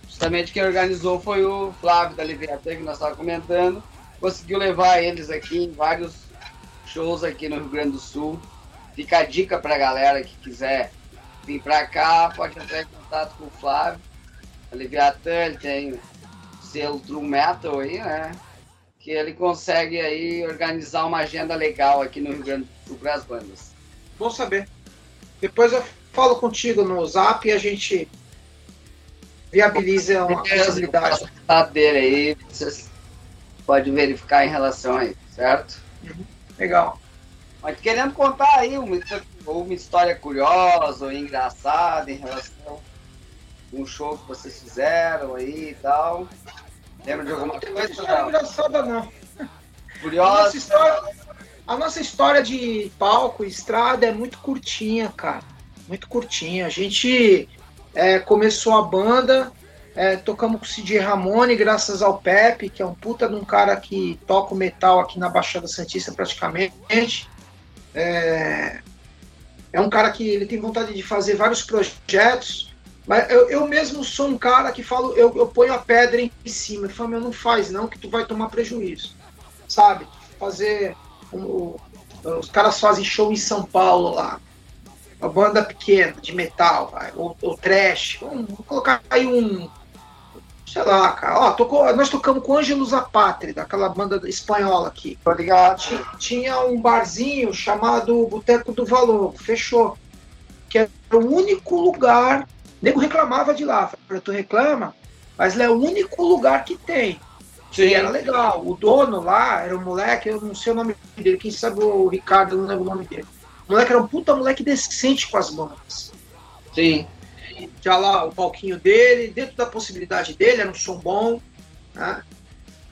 Justamente quem organizou foi o Flávio da Leviatã, que nós estávamos comentando. Conseguiu levar eles aqui em vários shows aqui no Rio Grande do Sul. Fica a dica pra galera que quiser vir pra cá, pode entrar em contato com o Flávio. A Leviatã, ele tem o selo True Metal aí, né? Que ele consegue aí organizar uma agenda legal aqui no Rio Grande do Sul para as bandas. Bom saber. Depois eu falo contigo no zap e a gente viabiliza uma possibilidade. O dele aí, vocês podem verificar em relação aí, certo? Legal. Mas querendo contar aí ou uma história curiosa ou engraçada em relação a um show que vocês fizeram aí e tal. Lembra de alguma Não coisa? história Não? engraçada, não. A nossa, Curiosa? história, a nossa história de palco e estrada é muito curtinha, cara. Muito curtinha. A gente é, começou a banda, é, tocamos com o Cid Ramone, graças ao Pepe, que é um puta de um cara que toca o metal aqui na Baixada Santista praticamente. É, é um cara que ele tem vontade de fazer vários projetos. Mas eu, eu mesmo sou um cara que falo, eu, eu ponho a pedra em cima. Eu falo, meu, não faz não, que tu vai tomar prejuízo. Sabe? Fazer. um- os caras fazem show em São Paulo lá. Uma banda pequena, de metal, vai, ou, ou trash. Vamos, colocar aí um. Sei lá, cara. Ó, tocou, nós tocamos com Ângelos Apátria, aquela banda espanhola aqui. Tô ligado. Ti- Tinha um barzinho chamado Boteco do Valor, fechou. Que era o único lugar. O nego reclamava de lá. Falei, tu reclama, mas lá é o único lugar que tem. E era legal. O dono lá era um moleque, eu não sei o nome dele, quem sabe o Ricardo, eu não lembro o nome dele. O moleque era um puta moleque decente com as bandas. Sim. Já lá o palquinho dele, dentro da possibilidade dele, era um som bom. Né?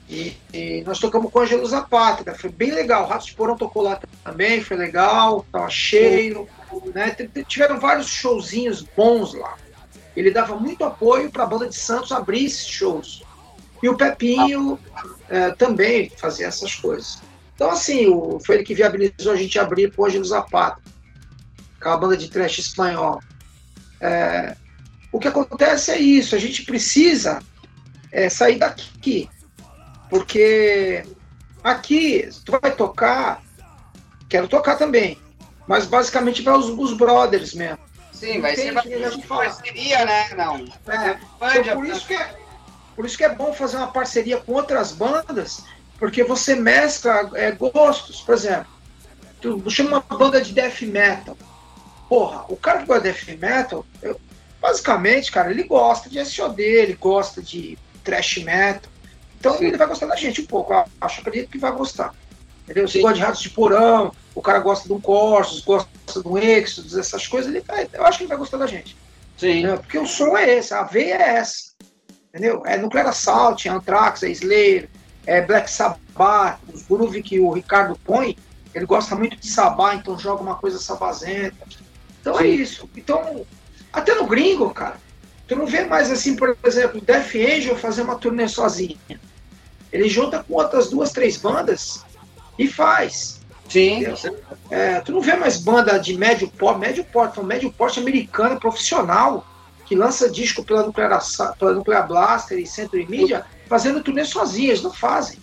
E, e nós tocamos com Angelus Apátrida, foi bem legal. O Ratos de Porão tocou lá também, foi legal, tava cheio. Né? Tiveram vários showzinhos bons lá. ele dava muito apoio para a banda de Santos abrir esses shows. E o Pepinho é, também fazia essas coisas. Então, assim, o, foi ele que viabilizou a gente abrir pro Ângelo Zapata, aquela banda de trash espanhol. É, o que acontece é isso, a gente precisa é, sair daqui. Porque aqui, tu vai tocar, quero tocar também, mas basicamente para os, os brothers mesmo. Sim, vai ser Entende? parceria, né? Não. É, então, por, isso que é, por isso que é bom fazer uma parceria com outras bandas, porque você mescla é, gostos. Por exemplo, tu chama uma banda de death metal. Porra, o cara que gosta de death metal, eu- basicamente, cara, ele gosta de SOD, ele gosta de thrash metal. Então Sim. ele vai gostar da gente um pouco. Acho acredito que vai gostar. Entendeu? Você gosta de ratos de porão, o cara gosta de um Corsos, gosta de um Exodus, essas coisas, ele vai, eu acho que ele vai gostar da gente. Sim. Entendeu? Porque o som é esse, a veia é essa. Entendeu? É Nuclear Assault, é Anthrax, é Slayer, é Black Sabbath, os groove que o Ricardo põe, ele gosta muito de sabá, então joga uma coisa sabazenta. Então é Sim. isso. Então, até no gringo, cara, tu não vê mais assim, por exemplo, Death Angel fazer uma turnê sozinha. Ele junta com outras duas, três bandas e faz. Sim. É, tu não vê mais banda de médio porte, médio porte, um médio porte americana profissional que lança disco pela Nuclear, pela Nuclear Blaster e Century Media fazendo turnê sozinha, eles não fazem.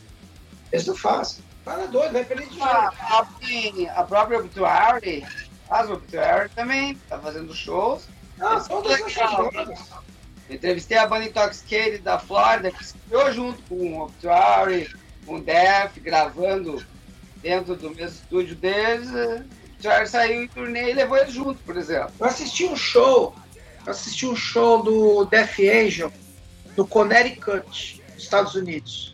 Eles não fazem. Para doido, vai perder dinheiro. A, a, a própria Obituary, as Obituary também tá fazendo shows. Ah, todas legal. Entrevistei a banda Intoxicated da Flórida, que se criou junto com o Obituary, com o Def, gravando dentro do mesmo estúdio deles. O Obituary saiu em turnê e levou eles junto, por exemplo. Eu assisti um show, eu assisti um show do Death Angel no Connecticut, nos Estados Unidos.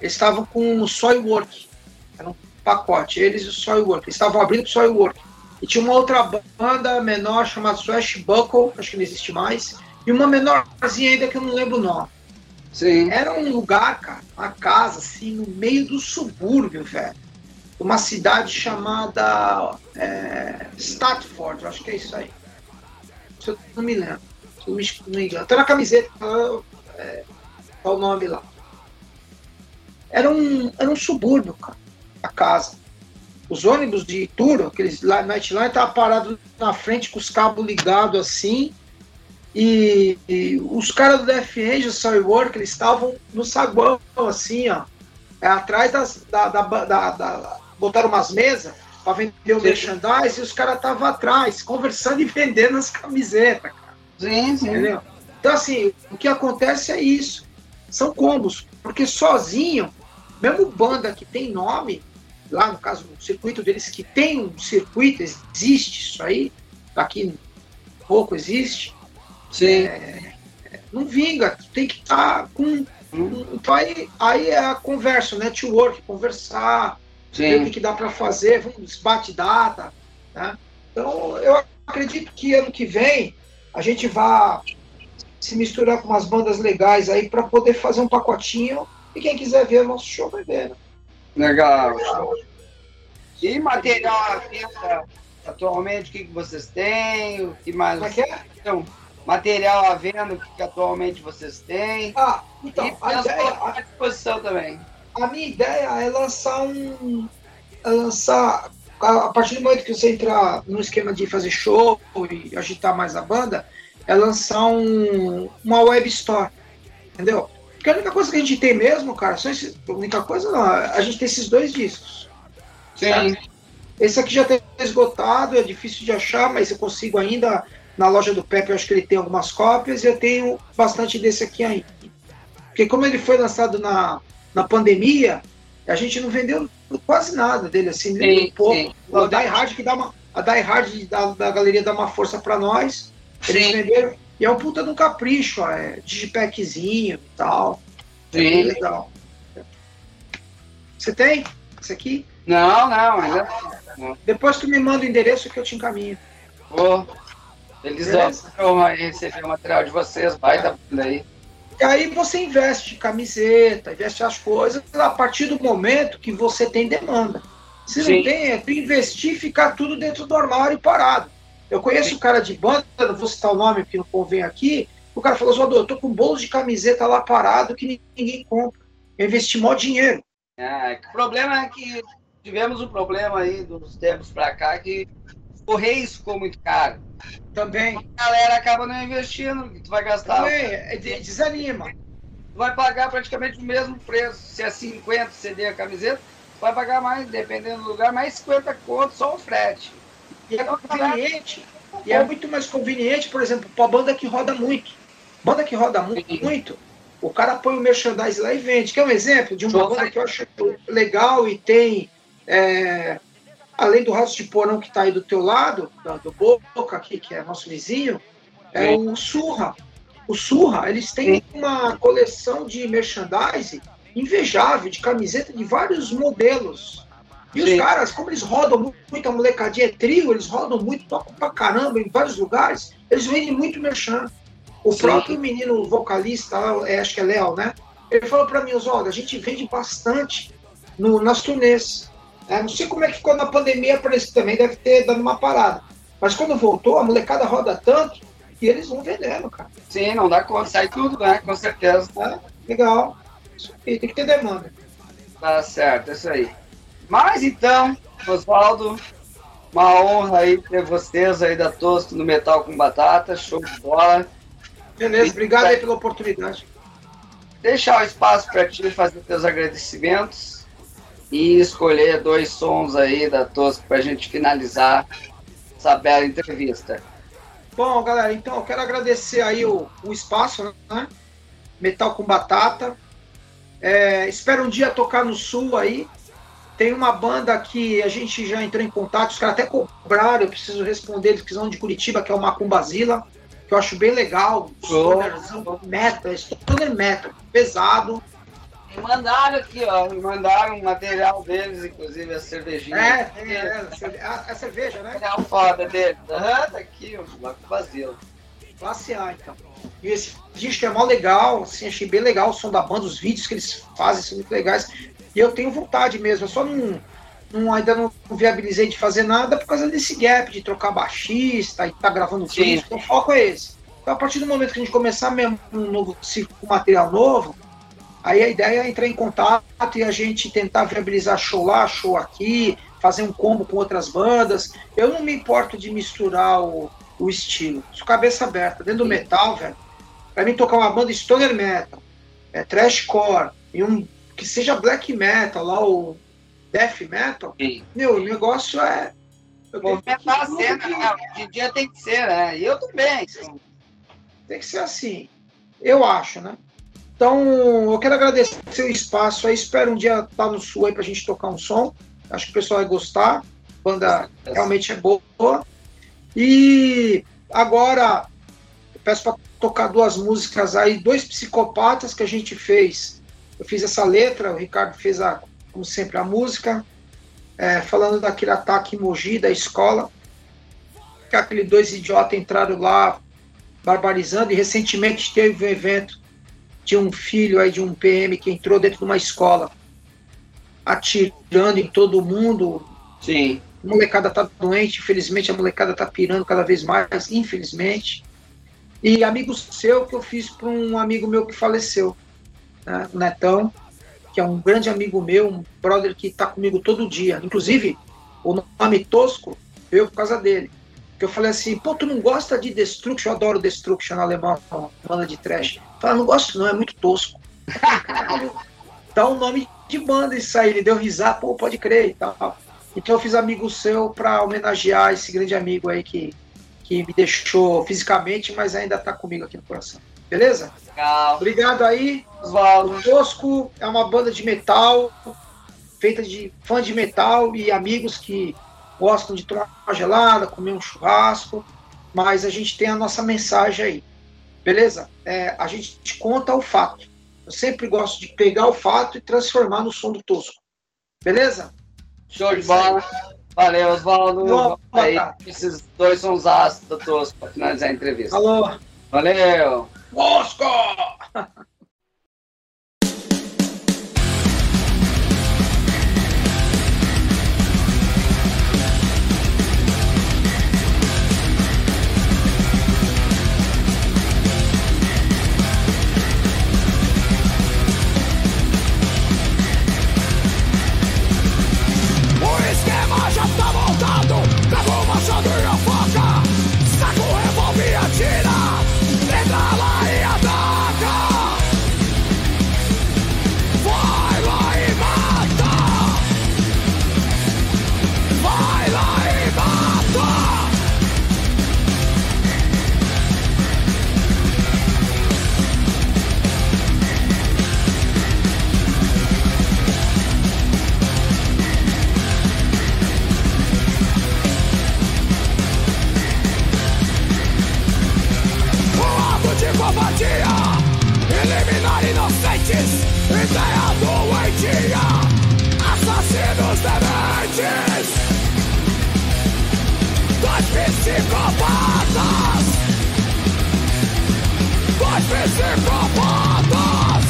Eles estavam com o Soilwork, era um pacote, eles e o Soilwork. Eles estavam abrindo pro Soilwork. E tinha uma outra banda menor chamada Swashbuckle, acho que não existe mais, e uma menorzinha ainda que eu não lembro o nome. Sim. Era um lugar, cara, uma casa, assim, no meio do subúrbio, velho. Uma cidade chamada é, Statford, acho que é isso aí. Se eu não me lembro. Se eu não me engano. Tá na camiseta, é, tá o nome lá. Era um, era um subúrbio, cara, a casa. Os ônibus de tour, aqueles Nightline, estavam parados na frente com os cabos ligados assim. E, e os caras do Death Angel, Soilwork, eles estavam no saguão, assim, ó. É, atrás das, da, da, da- da- Botaram umas mesas para vender o Sim. merchandise e os caras estavam atrás, conversando e vendendo as camisetas, cara. Sim, sim. Entendeu? Então, assim, o que acontece é isso. São combos. Porque sozinho, mesmo banda que tem nome, lá no caso, o circuito deles que tem um circuito, existe isso aí, aqui pouco existe, Sim. é, não vinga, tem que estar com. com- Então aí, aí é a conversa, network, conversar, ver o que dá para fazer, vamos bate data. Né? Então eu acredito que ano que vem a gente vai se misturar com umas bandas legais aí para poder fazer um pacotinho e quem quiser ver o nosso show vai ver. Né? Legal. E material à venda atualmente, o que, que vocês têm? O que mais? É é? Então, material à venda, o que, que atualmente vocês têm? Ah, E então, a penso ideia, à disposição também. a minha ideia é lançar um. é lançar. A a partir do momento que você entrar no esquema de fazer show e agitar mais a banda, é lançar um, uma web store. Entendeu? Porque a única coisa que a gente tem mesmo, cara, só esse, a única coisa não, a gente tem esses dois discos. Sim. Esse aqui já está esgotado, é difícil de achar, mas eu consigo ainda. Na loja do Pepe, eu acho que ele tem algumas cópias e eu tenho bastante desse aqui ainda. Porque como ele foi lançado na, na pandemia, a gente não vendeu quase nada dele, assim, vendeu Sim, pouco. sim. A Die Hard que dá uma. A Die Hard da, da galeria dá uma força para nós. Eles Sim. venderam. E é um puta de um capricho, é digipackzinho e tal. É Sim. bem legal. Você tem? Esse aqui? Não, não, ainda Depois tu me manda o endereço que eu te encaminho. vou. Vão receber o material de vocês, vai da banda aí. E aí você investe camiseta, investe as coisas a partir do momento que você tem demanda. Se Sim. não tem, é tu investir e ficar tudo dentro do armário parado. Eu conheço um cara de banda, não vou citar o nome porque não convém aqui. O cara falou, Zoador, eu tô com bolos de camiseta lá parado que ninguém compra. Eu investi mó dinheiro. É, o problema é que tivemos um problema aí dos tempos pra cá que o Correios ficou muito caro. Também. A galera acaba não investindo, que tu vai gastar. Também, é, de- desanima. Tu vai pagar praticamente o mesmo preço. Se é 50 CD a camiseta, tu vai pagar mais, dependendo do lugar, mais 50 conto só o frete. E é conveniente. E é muito mais conveniente, por exemplo, para banda que roda muito. Banda que roda mu- muito, o cara põe o merchandise lá e vende. Quer um exemplo de uma banda que eu acho legal e tem, é, além do House de Porão que está aí do teu lado, do, do Boca aqui, que é nosso vizinho, é o Surra. O Surra, eles têm uma coleção de merchandise invejável, de camiseta de vários modelos. E os Sim. caras, como eles rodam mu- muito, a molecadinha é trio, eles rodam muito, tocam pra caramba em vários lugares, eles vendem muito merchan. O Sim. próprio menino vocalista, é, acho que é Léo, né? Ele falou pra mim, Oswaldo, a gente vende bastante no, nas turnês. né? Não sei como é que ficou na pandemia, parece que também deve ter dado uma parada. Mas quando voltou, a molecada roda tanto que eles vão vendendo, cara. Sim, não dá conta, sai tudo, né? Com certeza. Tá? Legal. Isso aí, tem que ter demanda. Tá certo, é isso aí. Mas então, Oswaldo, uma honra aí ter vocês aí da Tosco no Metal com Batata, show de bola. Beleza, obrigado aí pela oportunidade. Deixar o espaço para ti fazer teus agradecimentos e escolher dois sons aí da Tosco pra gente finalizar essa bela entrevista. Bom, galera, então eu quero agradecer aí o, o espaço, né? Metal com Batata. É, espero um dia tocar no Sul aí. Tem uma banda que a gente já entrou em contato, os caras até cobraram, eu preciso responder, eles que são de Curitiba, que é o Macumbazila, que eu acho bem legal. Stonerzão, metal, stoner metal, pesado. Me mandaram aqui, ó, me mandaram um material deles, inclusive a cervejinha. É, tem, é, a, a cerveja, né? Material foda deles. Aham, tá aqui, o Marco Basilo. Classe A, então. E esse disco é mó legal, assim, achei bem legal o som da banda, os vídeos que eles fazem são muito legais. E eu tenho vontade mesmo, eu só não, não- ainda não viabilizei de fazer nada por causa desse gap de trocar baixista e tá gravando Sim. disco, então o foco é esse. Então a partir do momento que a gente começar mesmo um novo ciclo com material novo, aí a ideia é entrar em contato e a gente tentar viabilizar show lá, show aqui, fazer um combo com outras bandas. Eu não me importo de misturar o, o estilo. Sou cabeça aberta. Dentro do metal, velho, pra mim tocar uma banda stoner metal, é trashcore, e um que seja black metal, lá o death metal, Sim. meu, o negócio é. Que- Movimentar a cena, né? Hoje em dia tem que ser, né? E eu também. Tem que ser assim. Eu acho, né? Então, eu quero agradecer o espaço aí. Espero um dia estar no sul aí pra gente tocar um som. Acho que o pessoal vai gostar. A banda realmente é boa. E agora eu peço para tocar duas músicas aí, dois psicopatas que a gente fez. Eu fiz essa letra, o Ricardo fez a, como sempre, a música, é, falando daquele ataque em Mogi da escola. Que aqueles dois idiotas entraram lá barbarizando e recentemente teve um evento de um filho aí de um PM que entrou dentro de uma escola atirando em todo mundo. Sim. A molecada tá doente, infelizmente a molecada tá pirando cada vez mais, infelizmente. E amigo seu que eu fiz para um amigo meu que faleceu, né, o Netão, que é um grande amigo meu, um brother que tá comigo todo dia. Inclusive, o nome Tosco veio por causa dele. Que eu falei assim, pô, tu não gosta de Destruction? Eu adoro Destruction alemão, banda de trash. Fala, não gosto não, é muito tosco. Dá um nome de banda isso aí. Ele deu risada, pô, pode crer e tal. Então eu fiz amigo seu para homenagear esse grande amigo aí que, que me deixou fisicamente, mas ainda tá comigo aqui no coração. Beleza? Legal. Obrigado aí. Oswaldo. O Tosco é uma banda de metal, feita de fã de metal e amigos que gostam de tomar uma gelada, comer um churrasco, mas a gente tem a nossa mensagem aí. Beleza? É, a gente te conta o fato. Eu sempre gosto de pegar o fato e transformar no som do Tosco. Beleza? Show de bola. Valeu, Oswaldo. Esses dois são os astros da Tosco para finalizar a entrevista. Alô? Valeu. Tosco! Ideia doentia Assassinos dementes Dois psicopatas Dois psicopatas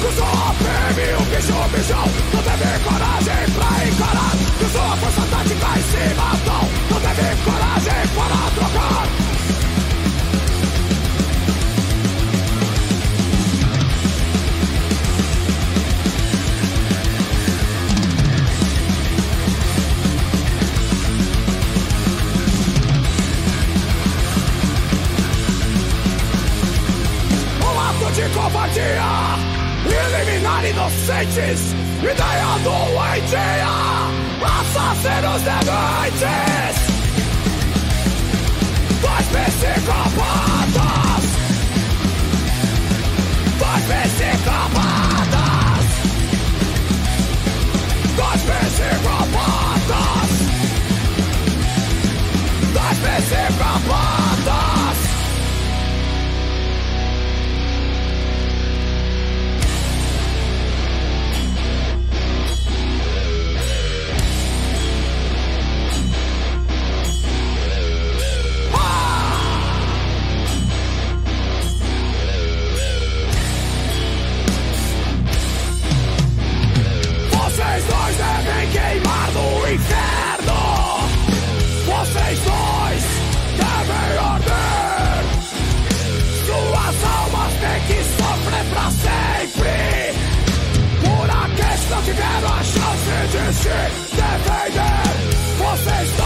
Cruzou a PM, o bicho, bichão. Não teve coragem pra encarar. Cruzou a força tática e se matou para trocar Um ato de covardia Eliminar inocentes Ideia doentia Assassinos dementes psicopatas Dois psicopatas. Dois psicopatas. Dois psicopatas chance de se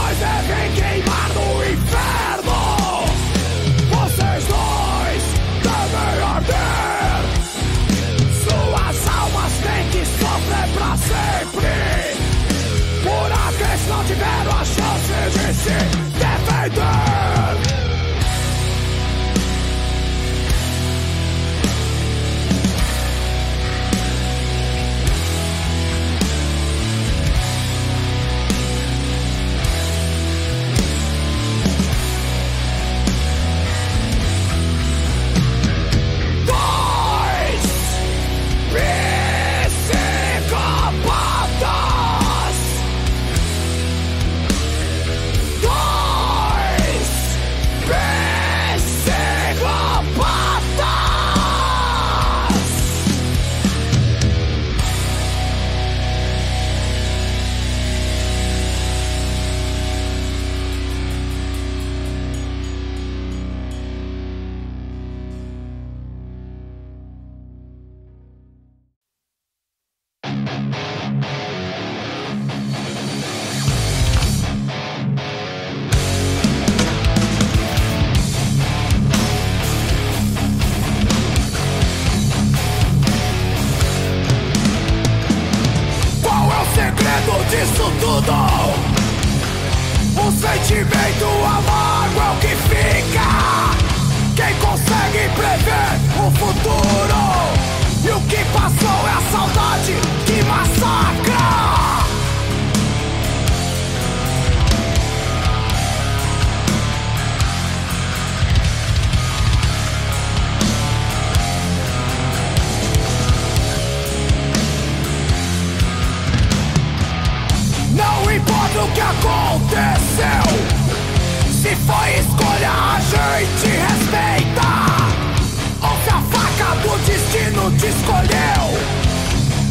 escolheu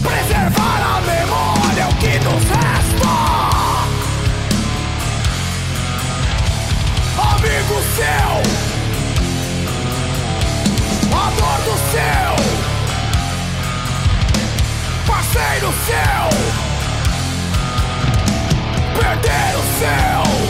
Preservar a memória o que nos resta. Amigo seu A dor do seu Parceiro seu perder o seu,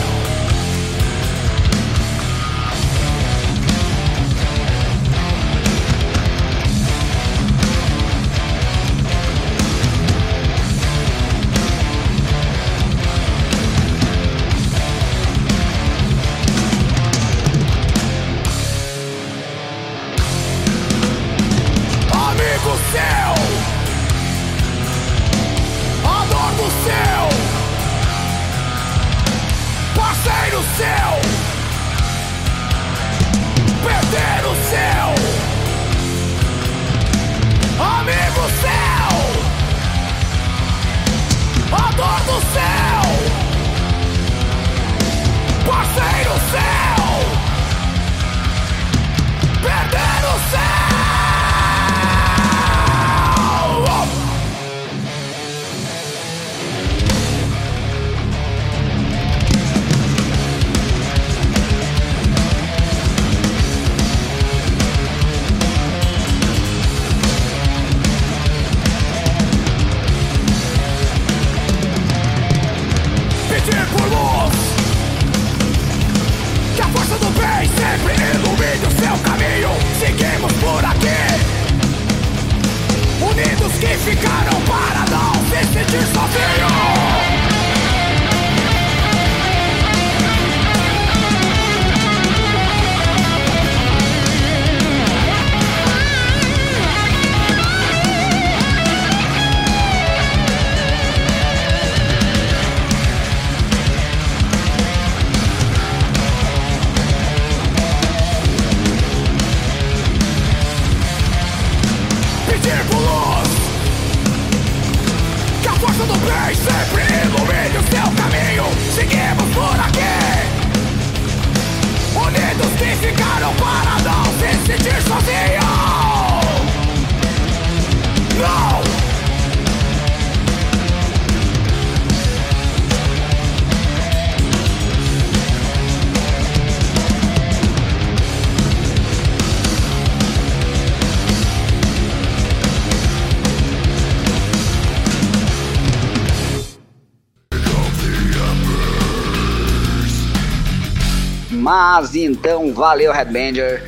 Mas então, valeu Headbanger.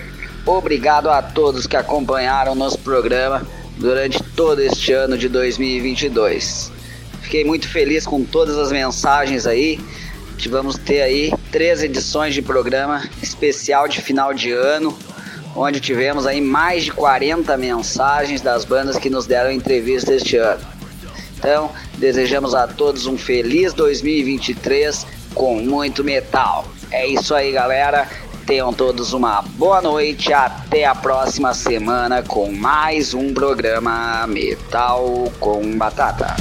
Obrigado a todos que acompanharam nosso programa durante todo este ano de 2022. Fiquei muito feliz com todas as mensagens aí. Vamos ter aí três edições de programa especial de final de ano, onde tivemos aí mais de 40 mensagens das bandas que nos deram entrevista este ano. Então, desejamos a todos um feliz 2023 com muito metal. É isso aí, galera. Tenham todos uma boa noite. Até a próxima semana com mais um programa Metal com Batata.